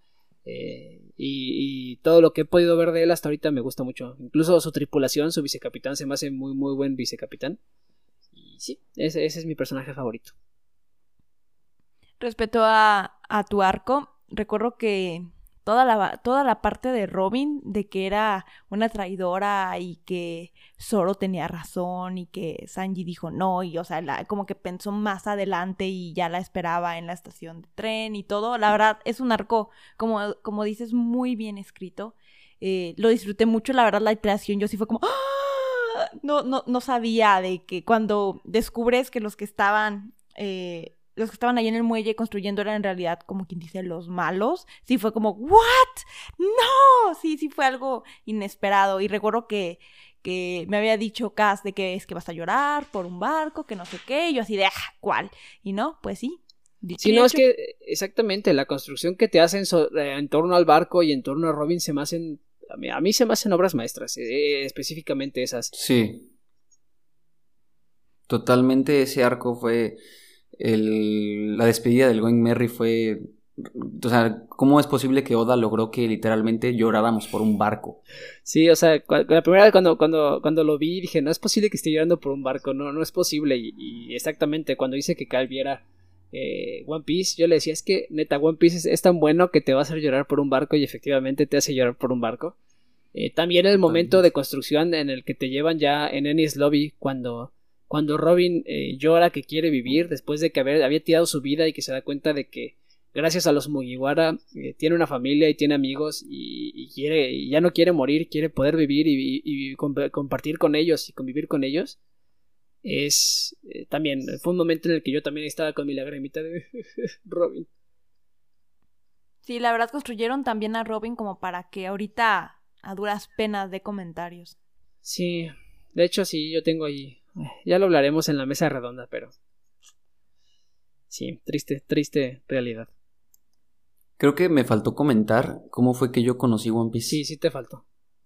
Eh, y, todo lo que he podido ver de él hasta ahorita me gusta mucho. Incluso su tripulación, su vicecapitán, se me hace muy, muy buen vicecapitán. Y sí, ese, ese es mi personaje favorito. Respecto a, a tu arco, recuerdo que toda la, toda la parte de Robin, de que era una traidora y que Zoro tenía razón y que Sanji dijo no, y o sea, como que pensó más adelante y ya la esperaba en la estación de tren y todo. La verdad, es un arco, como, como dices, muy bien escrito. Eh, lo disfruté mucho, la verdad, la iteración. Yo sí fue como. ¡Ah! No, no, no sabía de que cuando descubres que los que estaban. Eh, los que estaban ahí en el muelle construyendo eran en realidad, como quien dice, los malos. Sí fue como, ¿what? ¡No! Sí, sí fue algo inesperado. Y recuerdo que, que me había dicho Cass de que es que vas a llorar por un barco, que no sé qué. Y yo así de, ah, ¿cuál? Y no, pues sí. Sí, no, es que exactamente la construcción que te hacen eh, en torno al barco y en torno a Robin se me hacen. A mí, se me hacen obras maestras, eh, específicamente esas. Sí. Totalmente ese arco fue el, la despedida del Going Merry fue... O sea, ¿cómo es posible que Oda logró que literalmente lloráramos por un barco? Sí, o sea, la primera vez cuando, cuando, cuando lo vi dije, no es posible que esté llorando por un barco, no, no es posible. Y, exactamente, cuando dice que Cal viera eh, One Piece, yo le decía, es que neta, One Piece es, tan bueno que te va a hacer llorar por un barco y efectivamente te hace llorar por un barco. Eh, también el momento de construcción en el que te llevan ya en Ennis Lobby cuando cuando Robin eh, llora que quiere vivir después de que había tirado su vida y que se da cuenta de que gracias a los Mugiwara eh, tiene una familia y tiene amigos y, quiere y ya no quiere morir, quiere poder vivir y, compartir con ellos y convivir con ellos. Es eh, también fue un momento en el que yo también estaba con mi lagrimita de Robin. Sí, la verdad construyeron también a Robin como para que ahorita a duras penas de comentarios. Sí, de hecho sí, yo tengo ahí ya lo hablaremos en la mesa redonda, pero... Sí, triste, triste realidad. Creo que me faltó comentar cómo fue que yo conocí One Piece. Sí, sí te faltó.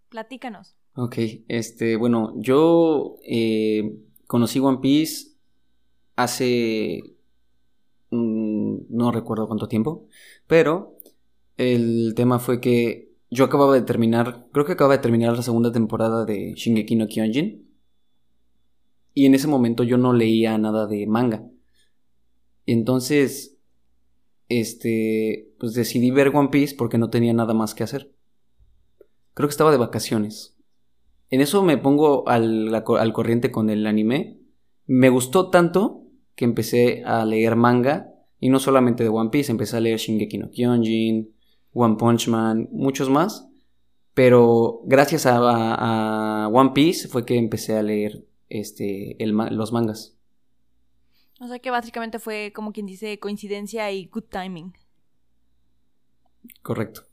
Platícanos. Ok, este, bueno, yo eh, conocí One Piece hace... Mm, no recuerdo cuánto tiempo, pero el tema fue que yo acababa de terminar, creo que acababa de terminar la segunda temporada de Shingeki no Kyojin. Y en ese momento yo no leía nada de manga. Entonces, este, pues decidí ver One Piece porque no tenía nada más que hacer. Creo que estaba de vacaciones. En eso me pongo al, al corriente con el anime. Me gustó tanto que empecé a leer manga. Y no solamente de One Piece, empecé a leer Shingeki no Kyojin, One Punch Man, muchos más. Pero gracias a, a One Piece fue que empecé a leer este, los mangas. O sea que básicamente fue como quien dice coincidencia y good timing. Correcto.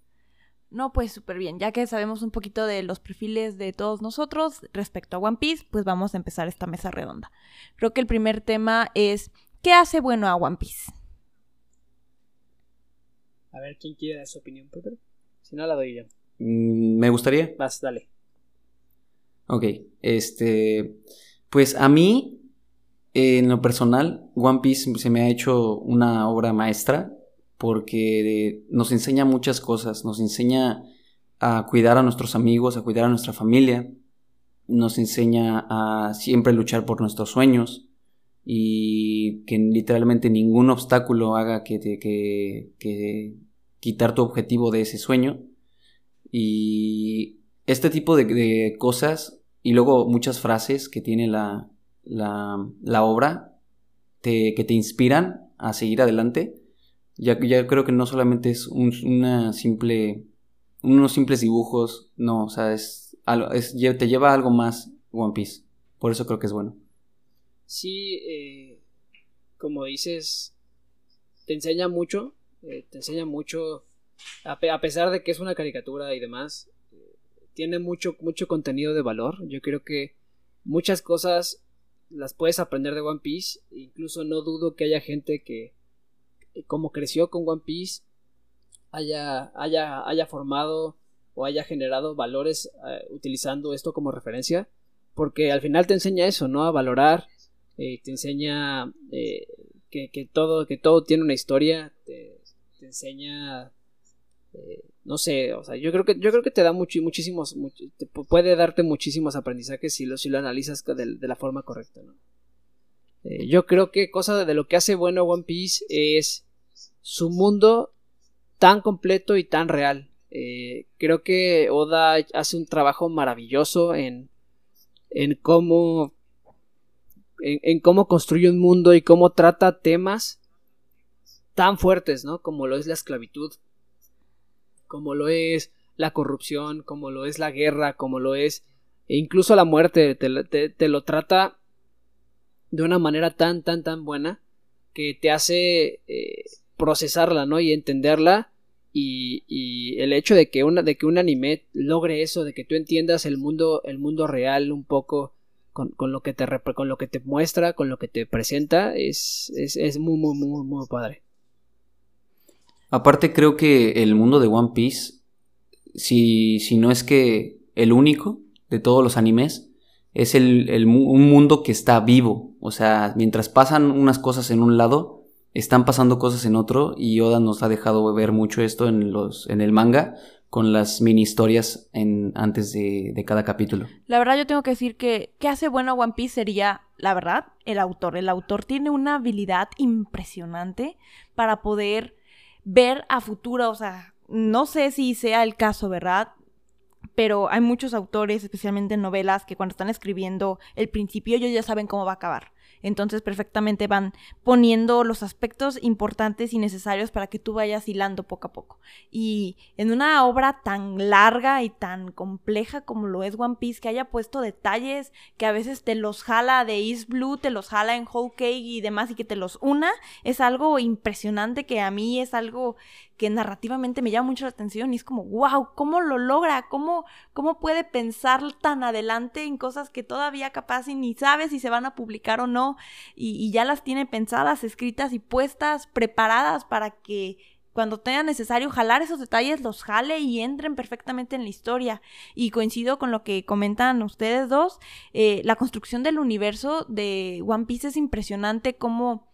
No, pues súper bien. Ya que sabemos un poquito de los perfiles de todos nosotros respecto a One Piece, pues vamos a empezar esta mesa redonda. Creo que el primer tema es, ¿qué hace bueno a One Piece? A ver, ¿quién quiere dar su opinión, Pedro? Si no, la doy yo. Mm, me gustaría. Vas, dale. Ok, este... Pues a mí, en lo personal, One Piece se me ha hecho una obra maestra porque nos enseña muchas cosas, nos enseña a cuidar a nuestros amigos, a cuidar a nuestra familia, nos enseña a siempre luchar por nuestros sueños y que literalmente ningún obstáculo haga que, te, que, quitar tu objetivo de ese sueño. Y este tipo de cosas y luego muchas frases que tiene la, la, obra que te inspiran a seguir adelante. Ya, creo que no solamente es un, una simple, unos simples dibujos, no, o sea, es, es, te lleva a algo más One Piece. Por eso creo que es bueno. Sí, eh, como dices, te enseña mucho, eh, te enseña mucho, a, pesar de que es una caricatura y demás, tiene mucho, mucho contenido de valor. Yo creo que muchas cosas las puedes aprender de One Piece. Incluso no dudo que haya gente que, como creció con One Piece, haya, haya, haya formado o haya generado valores eh, utilizando esto como referencia. Porque al final te enseña eso, ¿no? A valorar, eh, te enseña eh, que, todo, que todo tiene una historia, te, te enseña no sé, o sea, yo creo que, yo creo que te da mucho, muchísimos, puede darte muchísimos aprendizajes si lo, si lo analizas de, la forma correcta. Eh, yo creo que cosa de lo que hace bueno One Piece es su mundo tan completo y tan real. Eh, creo que Oda hace un trabajo maravilloso en, en cómo en, en, cómo construye un mundo y cómo trata temas tan fuertes, ¿no? Como lo es la esclavitud, como lo es la corrupción, como lo es la guerra, como lo es e incluso la muerte, te, lo trata de una manera tan, tan, tan buena que te hace eh, procesarla, ¿no? Y entenderla y, y, el hecho de que, una, de que un anime logre eso, de que tú entiendas el mundo, el mundo real un poco con, con lo, que te, con lo que te muestra, con lo que te presenta, es, es, es muy, muy, muy, muy padre. Aparte creo que el mundo de One Piece, si, si no es que el único de todos los animes, es el, el, un mundo que está vivo. O sea, mientras pasan unas cosas en un lado, están pasando cosas en otro y Oda nos ha dejado ver mucho esto en, los, en el manga con las mini historias en, antes de, de, cada capítulo. La verdad yo tengo que decir que ¿qué hace bueno One Piece sería, la verdad, el autor. El autor tiene una habilidad impresionante para poder ver a futuro, o sea, no sé si sea el caso, ¿verdad? Pero hay muchos autores, especialmente en novelas, que cuando están escribiendo el principio ellos ya saben cómo va a acabar. Entonces perfectamente van poniendo los aspectos importantes y necesarios para que tú vayas hilando poco a poco. Y en una obra tan larga y tan compleja como lo es One Piece, que haya puesto detalles que a veces te los jala de East Blue, te los jala en Whole Cake y demás y que te los una, es algo impresionante que a mí es algo que narrativamente me llama mucho la atención y es como, wow, ¿cómo lo logra? ¿Cómo, cómo puede pensar tan adelante en cosas que todavía capaz y ni sabe si se van a publicar o no y, ya las tiene pensadas, escritas y puestas, preparadas para que cuando tenga necesario jalar esos detalles, los jale y entren perfectamente en la historia. Y coincido con lo que comentan ustedes dos, eh, la construcción del universo de One Piece es impresionante, cómo,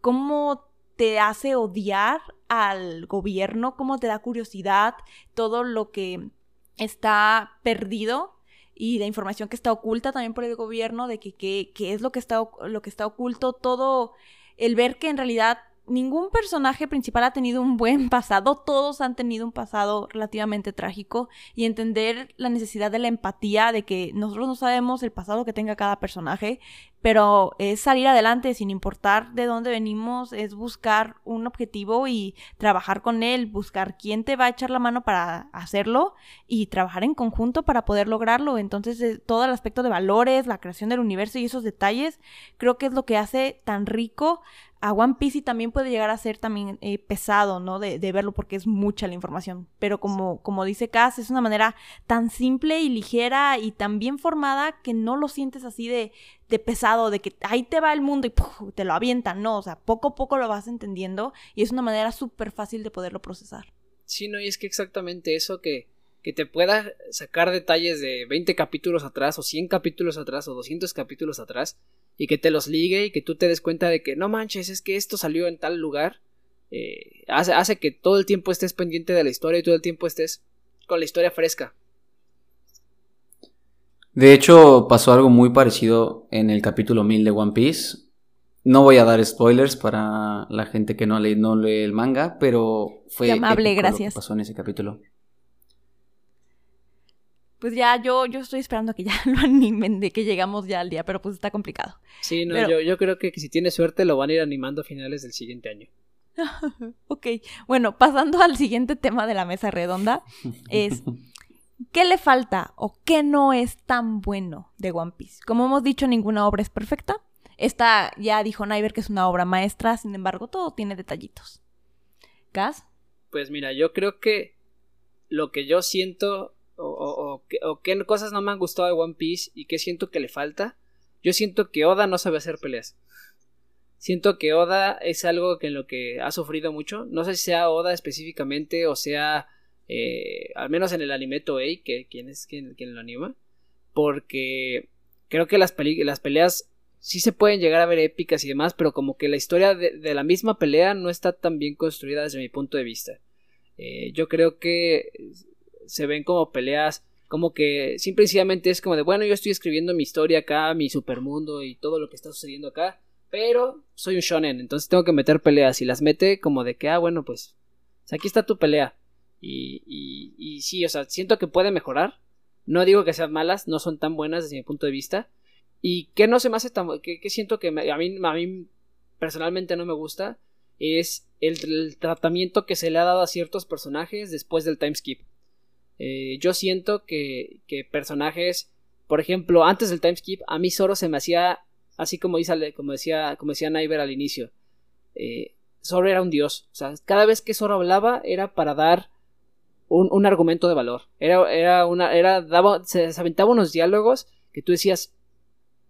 cómo te hace odiar al gobierno, cómo te da curiosidad, todo lo que está perdido y la información que está oculta también por el gobierno de que qué es lo que está lo que está oculto, todo el ver que en realidad ningún personaje principal ha tenido un buen pasado, todos han tenido un pasado relativamente trágico y entender la necesidad de la empatía, de que nosotros no sabemos el pasado que tenga cada personaje, pero es salir adelante sin importar de dónde venimos, es buscar un objetivo y trabajar con él, buscar quién te va a echar la mano para hacerlo y trabajar en conjunto para poder lograrlo. Entonces, eh, todo el aspecto de valores, la creación del universo y esos detalles, creo que es lo que hace tan rico a One Piece y también puede llegar a ser también eh, pesado, ¿no? De, de, verlo porque es mucha la información. Pero como, como dice Cass, es una manera tan simple y ligera y tan bien formada que no lo sientes así de, de pesado, de que ahí te va el mundo y te lo avientan. No, o sea, poco a poco lo vas entendiendo y es una manera súper fácil de poderlo procesar. Sí, no, y es que exactamente eso que, que te pueda sacar detalles de 20 capítulos atrás o 100 capítulos atrás o 200 capítulos atrás y que te los ligue y que tú te des cuenta de que no manches, es que esto salió en tal lugar, eh, hace, hace que todo el tiempo estés pendiente de la historia y todo el tiempo estés con la historia fresca. De hecho, pasó algo muy parecido en el capítulo 1000 de One Piece. No voy a dar spoilers para la gente que no lee, no lee el manga, pero fue amable, gracias. Lo que pasó en ese capítulo pues ya yo, yo estoy esperando que ya lo animen de que llegamos ya al día, pero pues está complicado. Sí, no, yo, yo creo que si tiene suerte lo van a ir animando a finales del siguiente año. ok, bueno, pasando al siguiente tema de la mesa redonda, es ¿qué le falta o qué no es tan bueno de One Piece? Como hemos dicho, ninguna obra es perfecta. Esta ya dijo Naiver que es una obra maestra, sin embargo, todo tiene detallitos. ¿Gas? Pues mira, yo creo que lo que yo siento o, qué cosas no me han gustado de One Piece y qué siento que le falta. Yo siento que Oda no sabe hacer peleas. Siento que Oda es algo que en lo que ha sufrido mucho. No sé si sea Oda específicamente o sea, eh, al menos en el anime Toei, que quién es quien, lo anima. Porque creo que las, las peleas sí se pueden llegar a ver épicas y demás, pero como que la historia de, la misma pelea no está tan bien construida desde mi punto de vista. Eh, yo creo que se ven como peleas como que simplemente es como de bueno yo estoy escribiendo mi historia acá mi supermundo y todo lo que está sucediendo acá pero soy un shonen entonces tengo que meter peleas. Y las mete como de que ah bueno pues aquí está tu pelea. Y, y, sí o sea siento que puede mejorar. No digo que sean malas no son tan buenas desde mi punto de vista. Y que no se me hace tan que, siento que a mí a mí personalmente no me gusta es el, el, tratamiento que se le ha dado a ciertos personajes después del time skip Eh, yo siento que, que personajes, por ejemplo, antes del timeskip, a mí Zoro se me hacía, así como, dice, como decía, como decía Naiver al inicio, eh, Zoro era un dios. O sea, cada vez que Zoro hablaba era para dar un, un argumento de valor. Era, era una, era, daba, se, se aventaba unos diálogos que tú decías,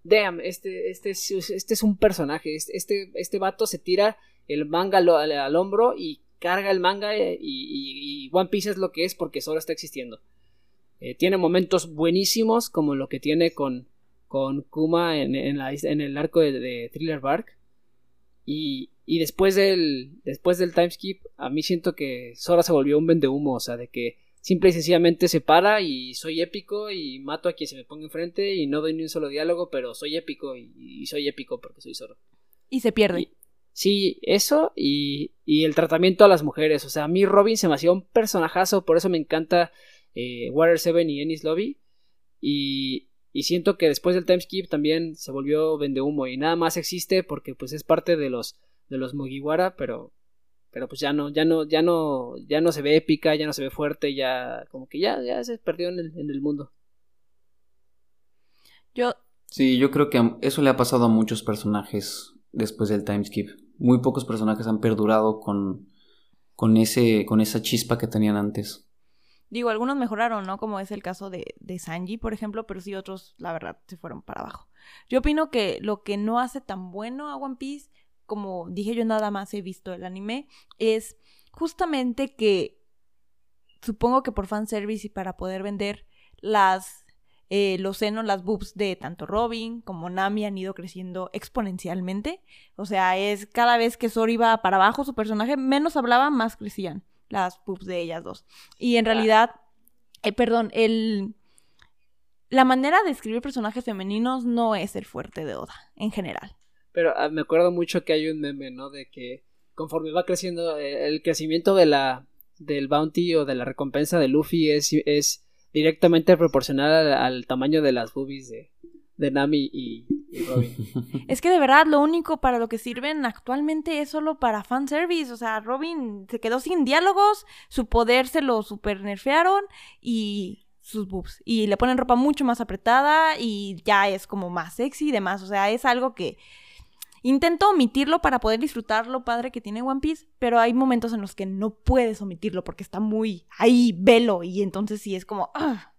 damn, este, este, este es un personaje, este, este, este vato se tira el manga al, al, hombro y carga el manga y, y, y, One Piece es lo que es porque solo está existiendo. Eh, tiene momentos buenísimos como lo que tiene con, con Kuma en, en, la, en el arco de, de Thriller Bark. Y, y, después del después del timeskip, a mí siento que Sora se volvió un vende humo, o sea, de que simple y sencillamente se para y soy épico y mato a quien se me ponga enfrente y no doy ni un solo diálogo, pero soy épico y, y soy épico porque soy Zoro. Y se pierde. Sí, eso y, y, el tratamiento a las mujeres. O sea, a mí Robin se me hacía un personajazo, por eso me encanta eh, Water 7 y Ennis Lobby. Y, y siento que después del timeskip también se volvió vende humo y nada más existe porque pues es parte de los de los Mugiwara, pero pero pues ya no, ya no, ya no, ya no se ve épica, ya no se ve fuerte, ya como que ya, ya se perdió en el, en el mundo. Yo. Sí, yo creo que eso le ha pasado a muchos personajes después del timeskip. Muy pocos personajes han perdurado con, con ese, con esa chispa que tenían antes. Digo, algunos mejoraron, ¿no? Como es el caso de, de Sanji, por ejemplo, pero sí otros, la verdad, se fueron para abajo. Yo opino que lo que no hace tan bueno a One Piece como dije yo nada más he visto el anime, es justamente que supongo que por fanservice y para poder vender las eh, los senos, las boobs de tanto Robin como Nami han ido creciendo exponencialmente. O sea, es cada vez que Zoro iba para abajo su personaje, menos hablaba, más crecían las boobs de ellas dos. Y en realidad, eh, perdón, el... La manera de escribir personajes femeninos no es el fuerte de Oda, en general. Pero ah, me acuerdo mucho que hay un meme, ¿no? De que conforme va creciendo, eh, el crecimiento de la del bounty o de la recompensa de Luffy es, es directamente proporcional al, tamaño de las boobies de, de Nami y, y, Robin. Es que de verdad lo único para lo que sirven actualmente es solo para fanservice. O sea, Robin se quedó sin diálogos, su poder se lo super nerfearon y sus boobs. Y le ponen ropa mucho más apretada y ya es como más sexy y demás. O sea, es algo que Intento omitirlo para poder disfrutar lo padre que tiene One Piece, pero hay momentos en los que no puedes omitirlo porque está muy ahí, velo, y entonces sí es como... ¡ah!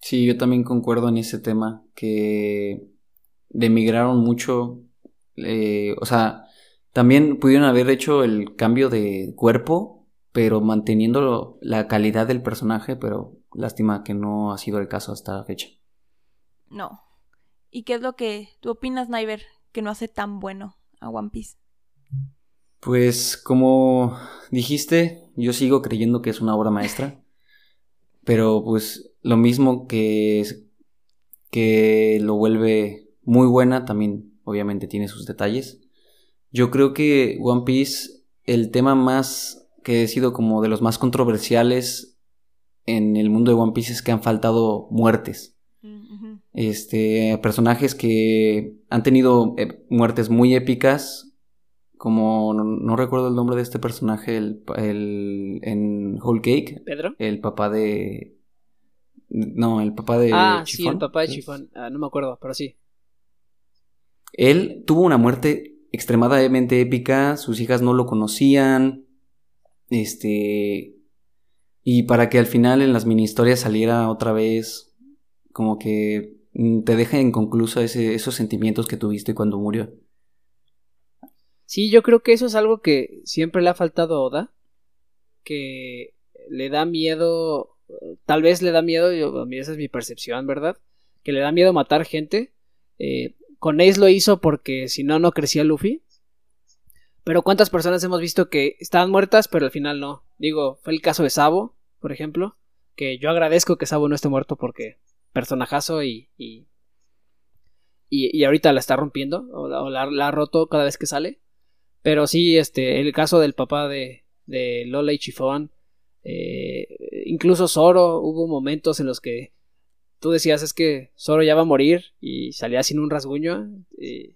Sí, yo también concuerdo en ese tema, que demigraron mucho, eh, o sea, también pudieron haber hecho el cambio de cuerpo, pero manteniendo la calidad del personaje, pero lástima que no ha sido el caso hasta la fecha. No, ¿Y qué es lo que tú opinas, Naiver, que no hace tan bueno a One Piece? Pues como dijiste, yo sigo creyendo que es una obra maestra. Pero pues lo mismo que, que lo vuelve muy buena, también obviamente tiene sus detalles. Yo creo que One Piece, el tema más que ha sido como de los más controversiales en el mundo de One Piece es que han faltado muertes este, personajes que han tenido eh, muertes muy épicas, como no, no, recuerdo el nombre de este personaje, el, el, en Whole Cake. ¿Pedro? El papá de... No, el papá de... Ah, Chifón, sí, el papá de Chifón. Ah, no me acuerdo, pero sí. Él tuvo una muerte extremadamente épica, sus hijas no lo conocían, este... Y para que al final en las mini historias saliera otra vez como que te deja inconclusa ese, esos sentimientos que tuviste cuando murió. Sí, yo creo que eso es algo que siempre le ha faltado a Oda, que le da miedo, tal vez le da miedo, yo, esa es mi percepción, ¿verdad? Que le da miedo matar gente. Eh, con Ace lo hizo porque si no, no crecía Luffy. Pero ¿cuántas personas hemos visto que estaban muertas, pero al final no? Digo, fue el caso de Sabo, por ejemplo, que yo agradezco que Sabo no esté muerto porque personajazo y, y, y, ahorita la está rompiendo, o, la, ha roto cada vez que sale. Pero sí, este, el caso del papá de, de Lola y Chifón, eh, incluso Zoro, hubo momentos en los que tú decías es que Zoro ya va a morir y salía sin un rasguño. Eh,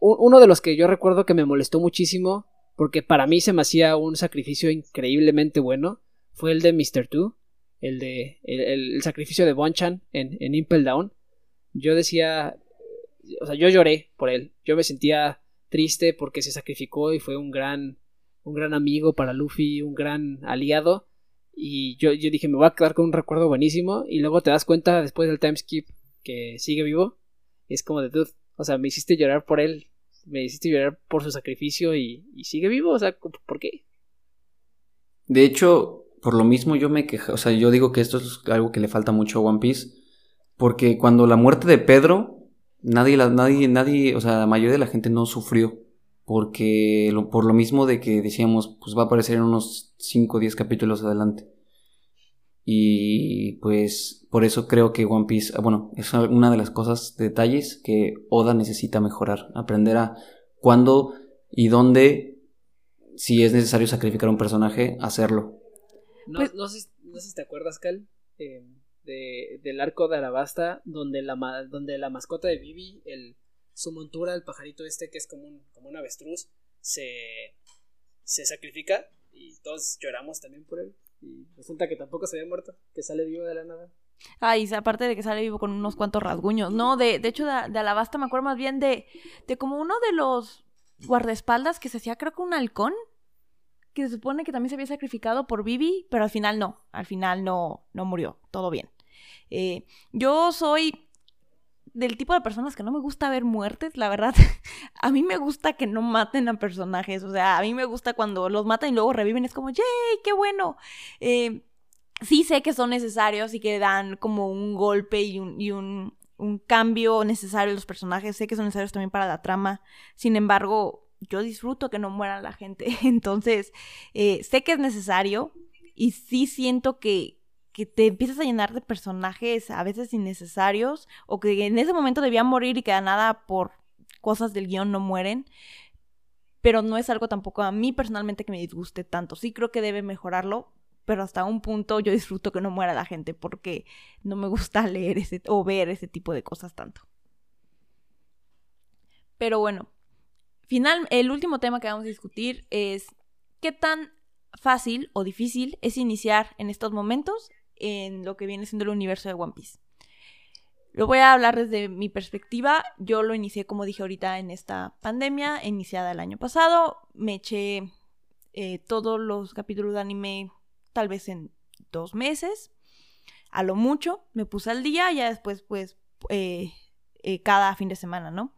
uno de los que yo recuerdo que me molestó muchísimo porque para mí se me hacía un sacrificio increíblemente bueno, fue el de Mr. Two, el de el, sacrificio de Bonchan en, en Impel Down. Yo decía, o sea, yo lloré por él, yo me sentía triste porque se sacrificó y fue un gran, un gran amigo para Luffy, un gran aliado. Y yo, yo dije, me voy a quedar con un recuerdo buenísimo. Y luego te das cuenta después del time skip que sigue vivo. es como de dude, o sea, me hiciste llorar por él, me hiciste llorar por su sacrificio y, y sigue vivo, o sea, ¿por qué? De hecho, por lo mismo yo me quejo, o sea, yo digo que esto es algo que le falta mucho a One Piece, porque cuando la muerte de Pedro, nadie, nadie, nadie, o sea, la mayoría de la gente no sufrió, porque por lo mismo de que decíamos, pues va a aparecer en unos 5 o 10 capítulos adelante. Y pues por eso creo que One Piece, ah, bueno, es una de las cosas, detalles que Oda necesita mejorar, aprender a cuándo y dónde, si es necesario sacrificar a un personaje, hacerlo. No, pues no, sé, no sé si te acuerdas, Cal, eh, de, del arco de Arabasta, donde la, donde la mascota de Vivi, el, su montura, el pajarito este que es como un, como un avestruz, se, se sacrifica y todos lloramos también por él. Y resulta que tampoco se había muerto, que sale vivo de la nada. Ay, aparte de que sale vivo con unos cuantos rasguños. No, de, de hecho, de, Alabasta me acuerdo más bien de, de como uno de los guardaespaldas que se hacía, creo que un halcón, que se supone que también se había sacrificado por Vivi, pero al final no, al final no, no murió, todo bien. Eh, yo soy del tipo de personas que no me gusta ver muertes, la verdad. a mí me gusta que no maten a personajes, o sea, a mí me gusta cuando los matan y luego reviven, es como, ¡yay! ¡Qué bueno! Eh, sí sé que son necesarios y que dan como un golpe y un, un, un cambio necesario a los personajes, sé que son necesarios también para la trama, sin embargo, yo disfruto que no muera la gente, entonces, eh, sé que es necesario y sí siento que, que te empiezas a llenar de personajes a veces innecesarios o que en ese momento debían morir y que nada por cosas del guion no mueren. Pero no es algo tampoco a mí personalmente que me disguste tanto. Sí creo que debe mejorarlo, pero hasta un punto yo disfruto que no muera la gente porque no me gusta leer ese o ver ese tipo de cosas tanto. Pero bueno, final, el último tema que vamos a discutir es qué tan fácil o difícil es iniciar en estos momentos en lo que viene siendo el universo de One Piece. Lo voy a hablar desde mi perspectiva. Yo lo inicié, como dije ahorita, en esta pandemia, iniciada el año pasado. Me eché eh, todos los capítulos de anime tal vez en dos meses. A lo mucho, me puse al día, ya después, pues, eh, eh, cada fin de semana, ¿no?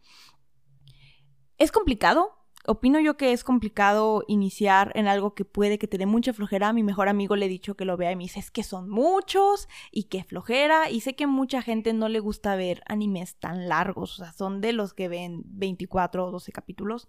Es complicado, opino yo que es complicado iniciar en algo que puede que te dé mucha flojera. Mi mejor amigo le he dicho que lo vea y me dice, es que son muchos y que flojera. Y sé que mucha gente no le gusta ver animes tan largos, o sea, son de los que ven 24 o 12 capítulos.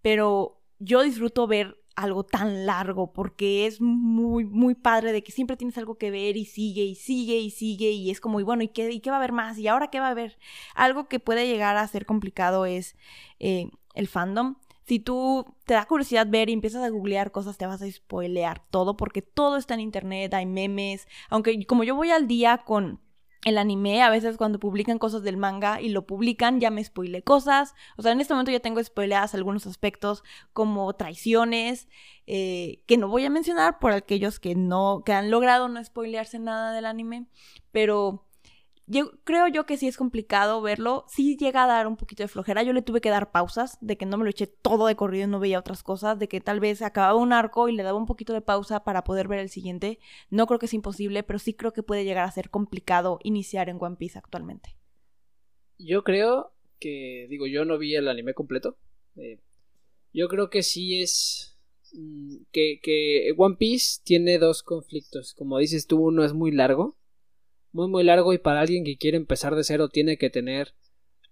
Pero yo disfruto ver algo tan largo porque es muy, muy padre de que siempre tienes algo que ver y sigue y sigue y sigue y es como, y bueno, ¿y qué, y qué va a haber más? ¿Y ahora qué va a haber? Algo que puede llegar a ser complicado es eh, el fandom si tú te da curiosidad ver y empiezas a googlear cosas, te vas a spoilear todo porque todo está en internet, hay memes. Aunque como yo voy al día con el anime, a veces cuando publican cosas del manga y lo publican, ya me spoile cosas. O sea, en este momento ya tengo spoileadas algunos aspectos como traiciones, eh, que no voy a mencionar por aquellos que no, que han logrado no spoilearse nada del anime. Pero yo creo yo que sí es complicado verlo. Sí llega a dar un poquito de flojera. Yo le tuve que dar pausas, de que no me lo eché todo de corrido y no veía otras cosas, de que tal vez acababa un arco y le daba un poquito de pausa para poder ver el siguiente. No creo que es imposible, pero sí creo que puede llegar a ser complicado iniciar en One Piece actualmente. Yo creo que, digo, yo no vi el anime completo. Eh, yo creo que sí es mm, que, que One Piece tiene dos conflictos. Como dices tú, uno es muy largo muy muy largo y para alguien que quiere empezar de cero tiene que tener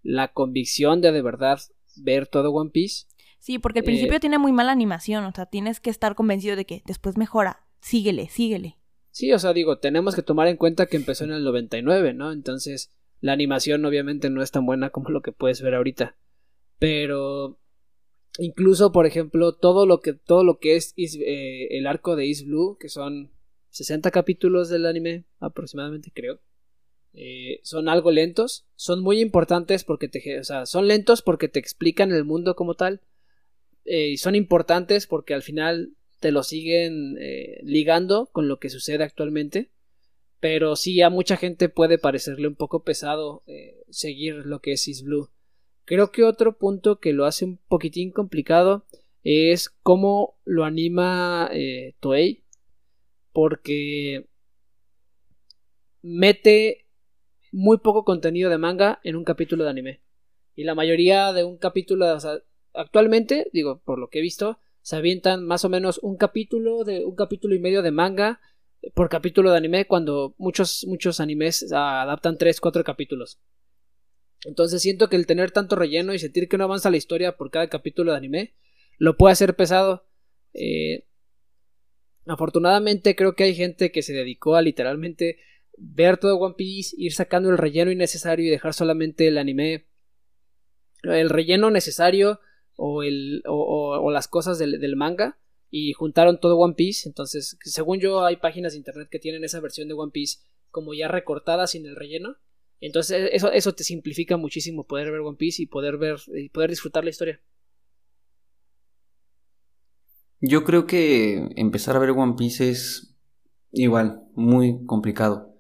la convicción de de verdad ver todo One Piece. Sí, porque al principio eh, tiene muy mala animación, o sea, tienes que estar convencido de que después mejora. Síguele, síguele. Sí, o sea, digo, tenemos que tomar en cuenta que empezó en el 99, ¿no? Entonces, la animación obviamente no es tan buena como lo que puedes ver ahorita. Pero incluso, por ejemplo, todo lo que todo lo que es eh, el arco de East Blue, que son 60 capítulos del anime aproximadamente creo. Eh, son algo lentos, son muy importantes porque te, o sea, son lentos porque te explican el mundo como tal, eh, son importantes porque al final te lo siguen eh, ligando con lo que sucede actualmente. Pero sí, a mucha gente puede parecerle un poco pesado seguir lo que es Is Blue. Creo que otro punto que lo hace un poquitín complicado es cómo lo anima Toei. Porque mete muy poco contenido de manga en un capítulo de anime. Y la mayoría de un capítulo, actualmente, digo, por lo que he visto, se avientan más o menos un capítulo de un capítulo y medio de manga por capítulo de anime cuando muchos muchos animes adaptan 3, 4 capítulos. Entonces siento que el tener tanto relleno y sentir que no avanza la historia por cada capítulo de anime lo puede hacer pesado. Eh, afortunadamente creo que hay gente que se dedicó a literalmente ver todo One Piece, ir sacando el relleno innecesario y dejar solamente el anime, el relleno necesario o, el, o, las cosas del, del, manga y juntaron todo One Piece. Entonces, según yo, hay páginas de internet que tienen esa versión de One Piece como ya recortada sin el relleno. Entonces, eso, eso te simplifica muchísimo poder ver One Piece y poder ver y poder disfrutar la historia. Yo creo que empezar a ver One Piece es igual, muy complicado.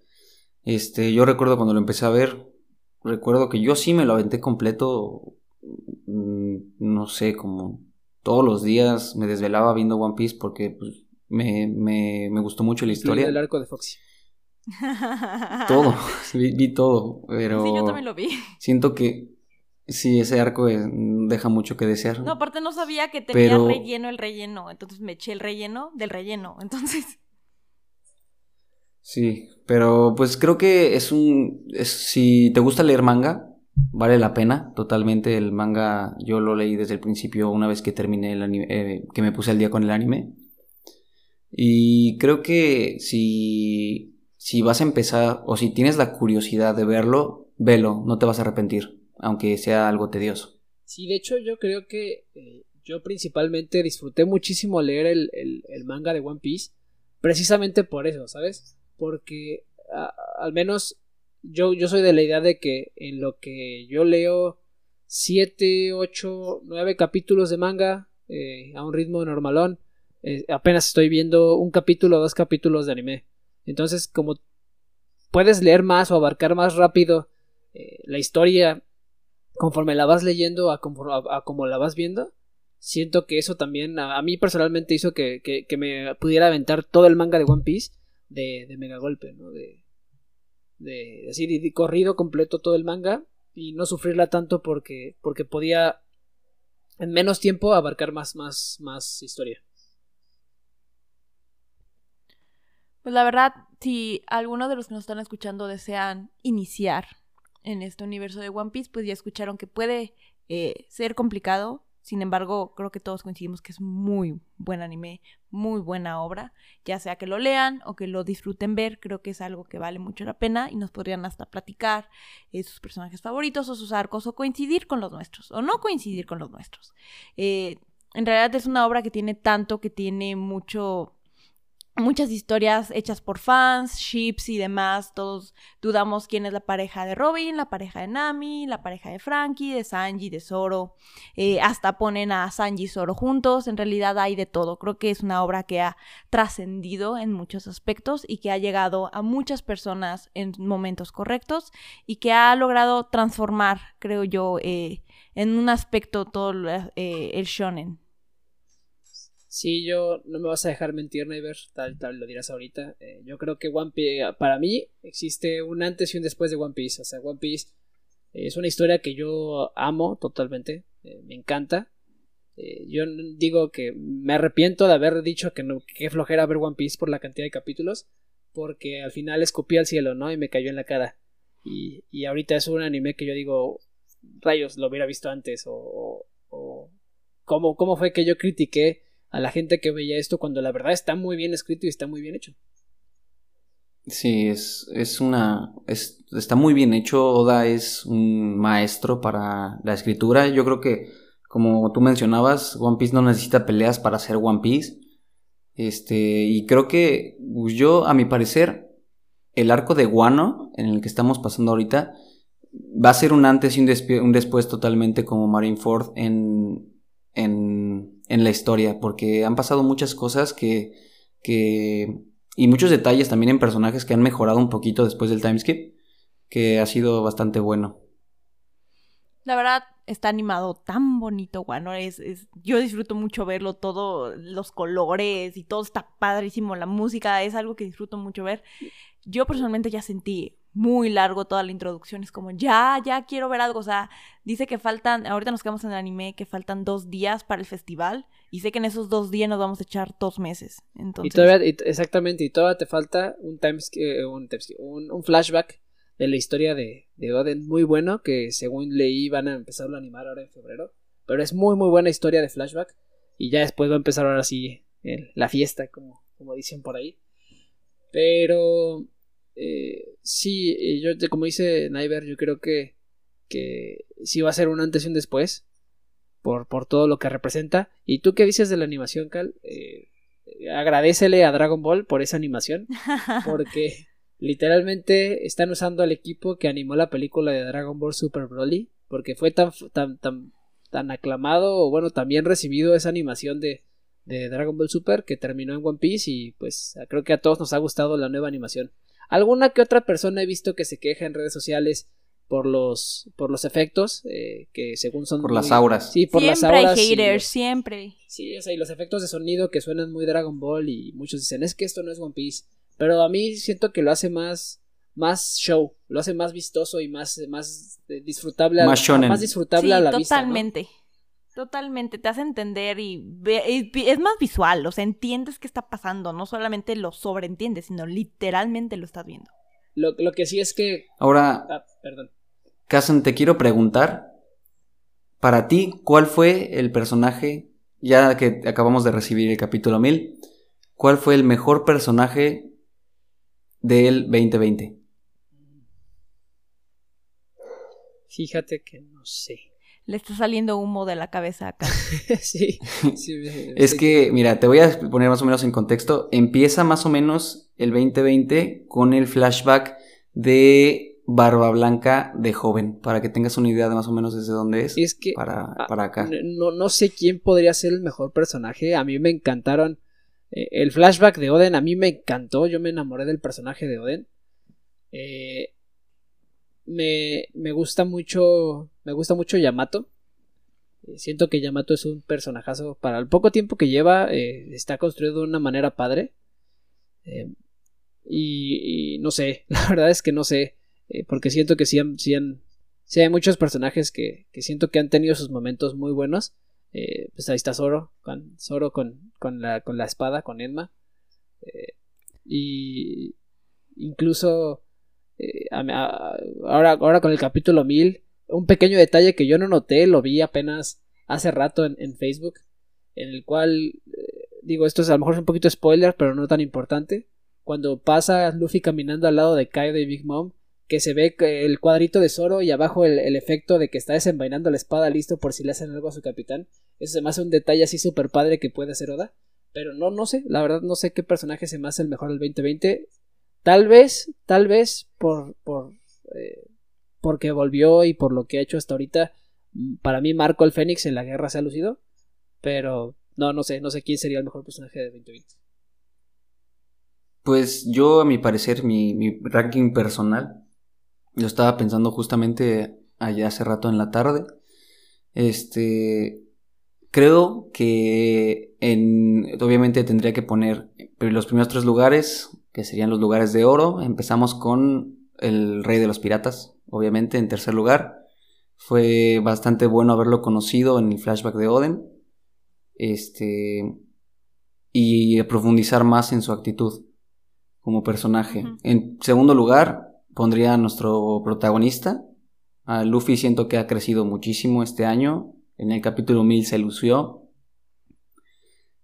Este, yo recuerdo cuando lo empecé a ver, recuerdo que yo sí me lo aventé completo, mm, no sé, como todos los días me desvelaba viendo One Piece porque pues, me, me, me gustó mucho la historia. El arco de Foxy. Todo, vi, todo, pero... Sí, yo también lo vi. Siento que sí, ese arco deja mucho que desear. No, aparte no sabía que tenía relleno el relleno, entonces me eché el relleno del relleno, entonces... Sí, pero pues creo que es un... si te gusta leer manga, vale la pena totalmente. El manga yo lo leí desde el principio una vez que terminé el anime, eh, que me puse al día con el anime. Y creo que si, si vas a empezar o si tienes la curiosidad de verlo, velo, no te vas a arrepentir, aunque sea algo tedioso. Sí, de hecho yo creo que eh, yo principalmente disfruté muchísimo leer el, el, manga de One Piece, precisamente por eso, ¿sabes? Porque al menos yo, yo soy de la idea de que en lo que yo leo 7, 8, 9 capítulos de manga eh, a un ritmo normalón, eh, apenas estoy viendo un capítulo o dos capítulos de anime. Entonces, como puedes leer más o abarcar más rápido la historia conforme la vas leyendo a, como la vas viendo, siento que eso también a, mí personalmente hizo que, que, me pudiera aventar todo el manga de One Piece de, mega golpe, ¿no? De, de así corrido completo todo el manga y no sufrirla tanto porque porque podía en menos tiempo abarcar más más más historia. Pues la verdad, si alguno de los que nos están escuchando desean iniciar en este universo de One Piece, pues ya escucharon que puede eh, ser complicado, sin embargo, creo que todos coincidimos que es muy buen anime, muy buena obra, ya sea que lo lean o que lo disfruten ver, creo que es algo que vale mucho la pena y nos podrían hasta platicar eh, sus personajes favoritos o sus arcos o coincidir con los nuestros o no coincidir con los nuestros. Eh, en realidad es una obra que tiene tanto, que tiene mucho muchas historias hechas por fans, ships y demás. Todos dudamos quién es la pareja de Robin, la pareja de Nami, la pareja de Frankie, de Sanji, de Zoro. Eh, hasta ponen a Sanji y Zoro juntos. En realidad hay de todo. Creo que es una obra que ha trascendido en muchos aspectos y que ha llegado a muchas personas en momentos correctos y que ha logrado transformar, creo yo, eh, en un aspecto todo eh, el shonen. Sí, yo no me vas a dejar mentir, Neighbor, tal, tal lo dirás ahorita. Eh, yo creo que One Piece, para mí, existe un antes y un después de One Piece. O sea, One Piece es una historia que yo amo totalmente, eh, me encanta. Eh, yo digo que me arrepiento de haber dicho que no, que flojera ver One Piece por la cantidad de capítulos, porque al final escupí al cielo, ¿no? Y me cayó en la cara. Y, y ahorita es un anime que yo digo, rayos, lo hubiera visto antes, o, o, ¿cómo, cómo fue que yo critiqué a la gente que veía esto cuando la verdad está muy bien escrito y está muy bien hecho. Sí, es, es una. está muy bien hecho. Oda es un maestro para la escritura. Yo creo que, como tú mencionabas, One Piece no necesita peleas para ser One Piece. Este, y creo que pues, yo, a mi parecer, el arco de Guano, en el que estamos pasando ahorita, va a ser un antes y un, un después totalmente como Marineford en, en, en la historia, porque han pasado muchas cosas que, que... y muchos detalles también en personajes que han mejorado un poquito después del timeskip, que ha sido bastante bueno. La verdad, está animado tan bonito, bueno, es, es, yo disfruto mucho verlo, todo, los colores y todo está padrísimo, la música es algo que disfruto mucho ver. Yo personalmente ya sentí muy largo toda la introducción, es como, ya, ya quiero ver algo, o sea, dice que faltan, ahorita nos quedamos en el anime, que faltan dos días para el festival, y sé que en esos dos días nos vamos a echar dos meses, entonces... Y todavía, y- exactamente, y todavía te falta un, times, eh, un, timeskip, un, un flashback de la historia de, de Oden muy bueno, que según leí van a empezarlo a animar ahora en febrero, pero es muy muy buena historia de flashback, y ya después va a empezar ahora sí el- la fiesta, como, como dicen por ahí. Pero eh, sí, yo como dice Naiver, yo creo que, que sí va a ser un antes y un después por, por todo lo que representa. ¿Y tú qué dices de la animación, Cal? Eh, agradecele a Dragon Ball por esa animación, porque literalmente están usando al equipo que animó la película de Dragon Ball Super Broly, porque fue tan, tan, tan, tan aclamado, o bueno, también recibido esa animación de, de Dragon Ball Super que terminó en One Piece y pues creo que a todos nos ha gustado la nueva animación. Alguna que otra persona he visto que se queja en redes sociales por los por los efectos eh, que según son Por muy- las auras. sí por las siempre hay auras y haters, los- siempre. Sí, o sea, y los efectos de sonido que suenan muy Dragon Ball y muchos dicen, es que esto no es One Piece. Pero a mí siento que lo hace más, más show, lo hace más vistoso y más, más eh, disfrutable, a- Más shonen. más disfrutable Sí, a la vista. ¿no? Totalmente. Te hace entender y ve- es, es más visual, o sea, entiendes qué está pasando, no solamente lo sobreentiendes, sino literalmente lo estás viendo. Lo, lo que sí es que... Ahora, Ah, perdón. Te quiero preguntar, para ti, ¿cuál fue el personaje, ya que acabamos de recibir el capítulo 1000, cuál fue el mejor personaje del 2020? Fíjate que no sé. Le está saliendo humo de la cabeza acá. sí, sí, me- Es sí. que, mira, te voy a poner más o menos en contexto. Empieza más o menos el 2020 con el flashback de Barba Blanca de joven, para que tengas una idea de más o menos desde dónde es, Es que para, ah, para acá. No, no sé quién podría ser el mejor personaje. A mí me encantaron. eh, el flashback de Oden a mí me encantó. Yo me enamoré del personaje de Oden. Eh, me, me gusta mucho. Me gusta mucho Yamato. Eh, Siento que Yamato es un personajazo. Para el poco tiempo que lleva, eh, está construido de una manera padre. Eh, y, no sé, la verdad es que no sé. porque siento que sí hay muchos personajes que, que siento que han tenido sus momentos muy buenos. Pues ahí está Zoro, con, Zoro con, con, la, con la espada, con Enma. Y incluso eh, ahora, ahora con el capítulo 1000, un pequeño detalle que yo no noté, lo vi apenas hace rato en, Facebook, en el cual, eh, digo, esto es a lo mejor es un poquito spoiler, pero no tan importante. Cuando pasa Luffy caminando al lado de Kaido y Big Mom, que se ve el cuadrito de Zoro y abajo el, el efecto de que está desenvainando la espada listo por si le hacen algo a su capitán. Eso se me hace un detalle así súper padre que puede hacer Oda. Pero no, no sé, la verdad no sé qué personaje se me hace el mejor del 2020. Tal vez, tal vez por, por eh, porque volvió y por lo que ha hecho hasta ahorita. mm, Para mí Marco el Fénix en la guerra se ha lucido. Pero no, no sé, no sé quién sería el mejor personaje del 2020. Pues yo, a mi parecer, mi, mi ranking personal, yo estaba pensando justamente allá hace rato en la tarde. Este, creo que en, obviamente tendría que poner los primeros tres lugares, que serían los lugares de oro. Empezamos con el rey de los piratas, obviamente, en tercer lugar. Fue bastante bueno haberlo conocido en el flashback de Oden. Este, y profundizar más en su actitud como personaje. En segundo lugar, pondría a nuestro protagonista. A Luffy siento que ha crecido muchísimo este año. En el capítulo 1000 se lució.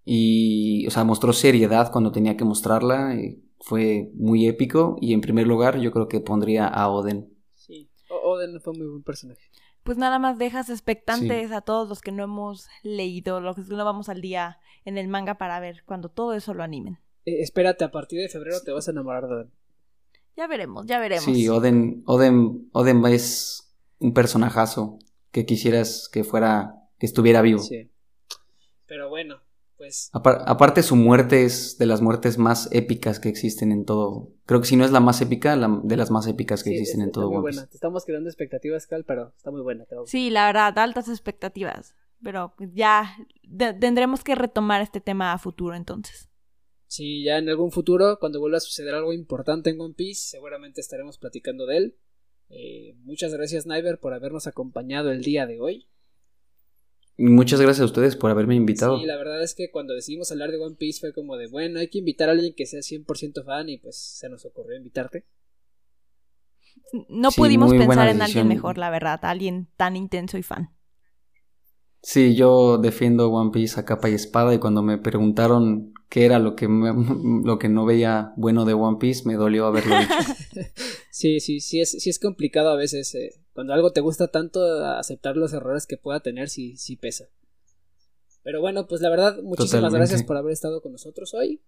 Y, o sea, mostró seriedad cuando tenía que mostrarla. y fue muy épico. Y en primer lugar, yo creo que pondría a Oden. Sí, O- Oden fue muy buen personaje. Pues nada más dejas expectantes a todos los que no hemos leído, los que no vamos al día en el manga para ver cuando todo eso lo animen. Eh, espérate, a partir de febrero te vas a enamorar de Oden. Ya veremos, ya veremos. Sí, Oden, Oden, Oden es un personajazo que quisieras que fuera, que estuviera vivo. Sí. Pero bueno, pues... aparte su muerte es de las muertes más épicas que existen en todo... Creo que si no es la más épica, de las más épicas que existen en todo muy Buena. Te estamos creando expectativas, Cal, pero está muy buena. Sí, la verdad, altas expectativas. Pero ya tendremos que retomar este tema a futuro entonces. Sí, ya en algún futuro, cuando vuelva a suceder algo importante en One Piece, seguramente estaremos platicando de él. Eh, muchas gracias, Niver, por habernos acompañado el día de hoy. Muchas gracias a ustedes por haberme invitado. Sí, la verdad es que cuando decidimos hablar de One Piece fue como de, bueno, hay que invitar a alguien que sea 100% fan y pues se nos ocurrió invitarte. No pudimos pensar en alguien mejor, la verdad, alguien tan intenso y fan. Sí, yo defiendo One Piece a capa y espada y cuando me preguntaron qué era lo que, lo que no veía bueno de One Piece, me dolió haberlo dicho. sí, sí, sí es, sí es complicado a veces. Eh, cuando algo te gusta tanto, aceptar los errores que pueda tener sí, sí pesa. Pero bueno, pues la verdad, muchísimas gracias por haber estado con nosotros hoy.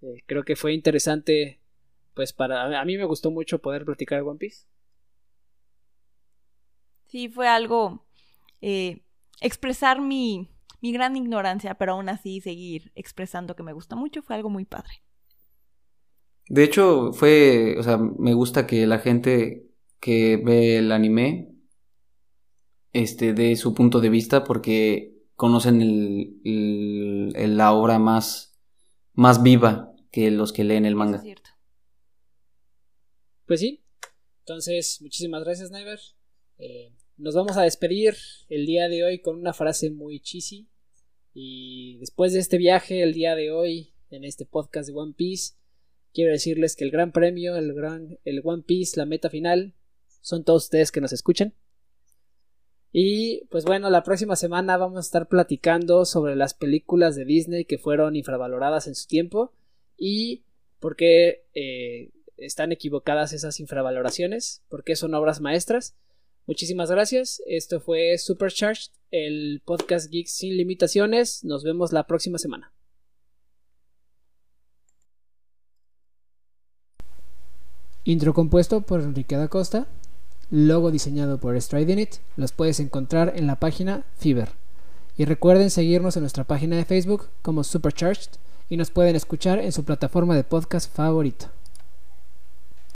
Eh, creo que fue interesante, pues para... A mí me gustó mucho poder platicar One Piece. Sí, fue algo eh, expresar mi, mi gran ignorancia, pero aún así seguir expresando que me gusta mucho, fue algo muy padre. De hecho, fue, o sea, me gusta que la gente que ve el anime este de su punto de vista porque conocen el, la obra más más viva que los que leen el manga. Es cierto. Pues sí. Entonces, muchísimas gracias, Niver. Eh, nos vamos a despedir el día de hoy con una frase muy cheesy. Y después de este viaje, el día de hoy, en este podcast de One Piece, quiero decirles que el gran premio, el gran, el One Piece, la meta final, son todos ustedes que nos escuchan. Y pues bueno, la próxima semana vamos a estar platicando sobre las películas de Disney que fueron infravaloradas en su tiempo y por qué eh, están equivocadas esas infravaloraciones, por qué son obras maestras. Muchísimas gracias. Esto fue Supercharged, el podcast Geek sin limitaciones. Nos vemos la próxima semana. Intro compuesto por Enrique da Costa, logo diseñado por Striding Los puedes encontrar en la página Fiverr. Y recuerden seguirnos en nuestra página de Facebook como Supercharged y nos pueden escuchar en su plataforma de podcast favorito.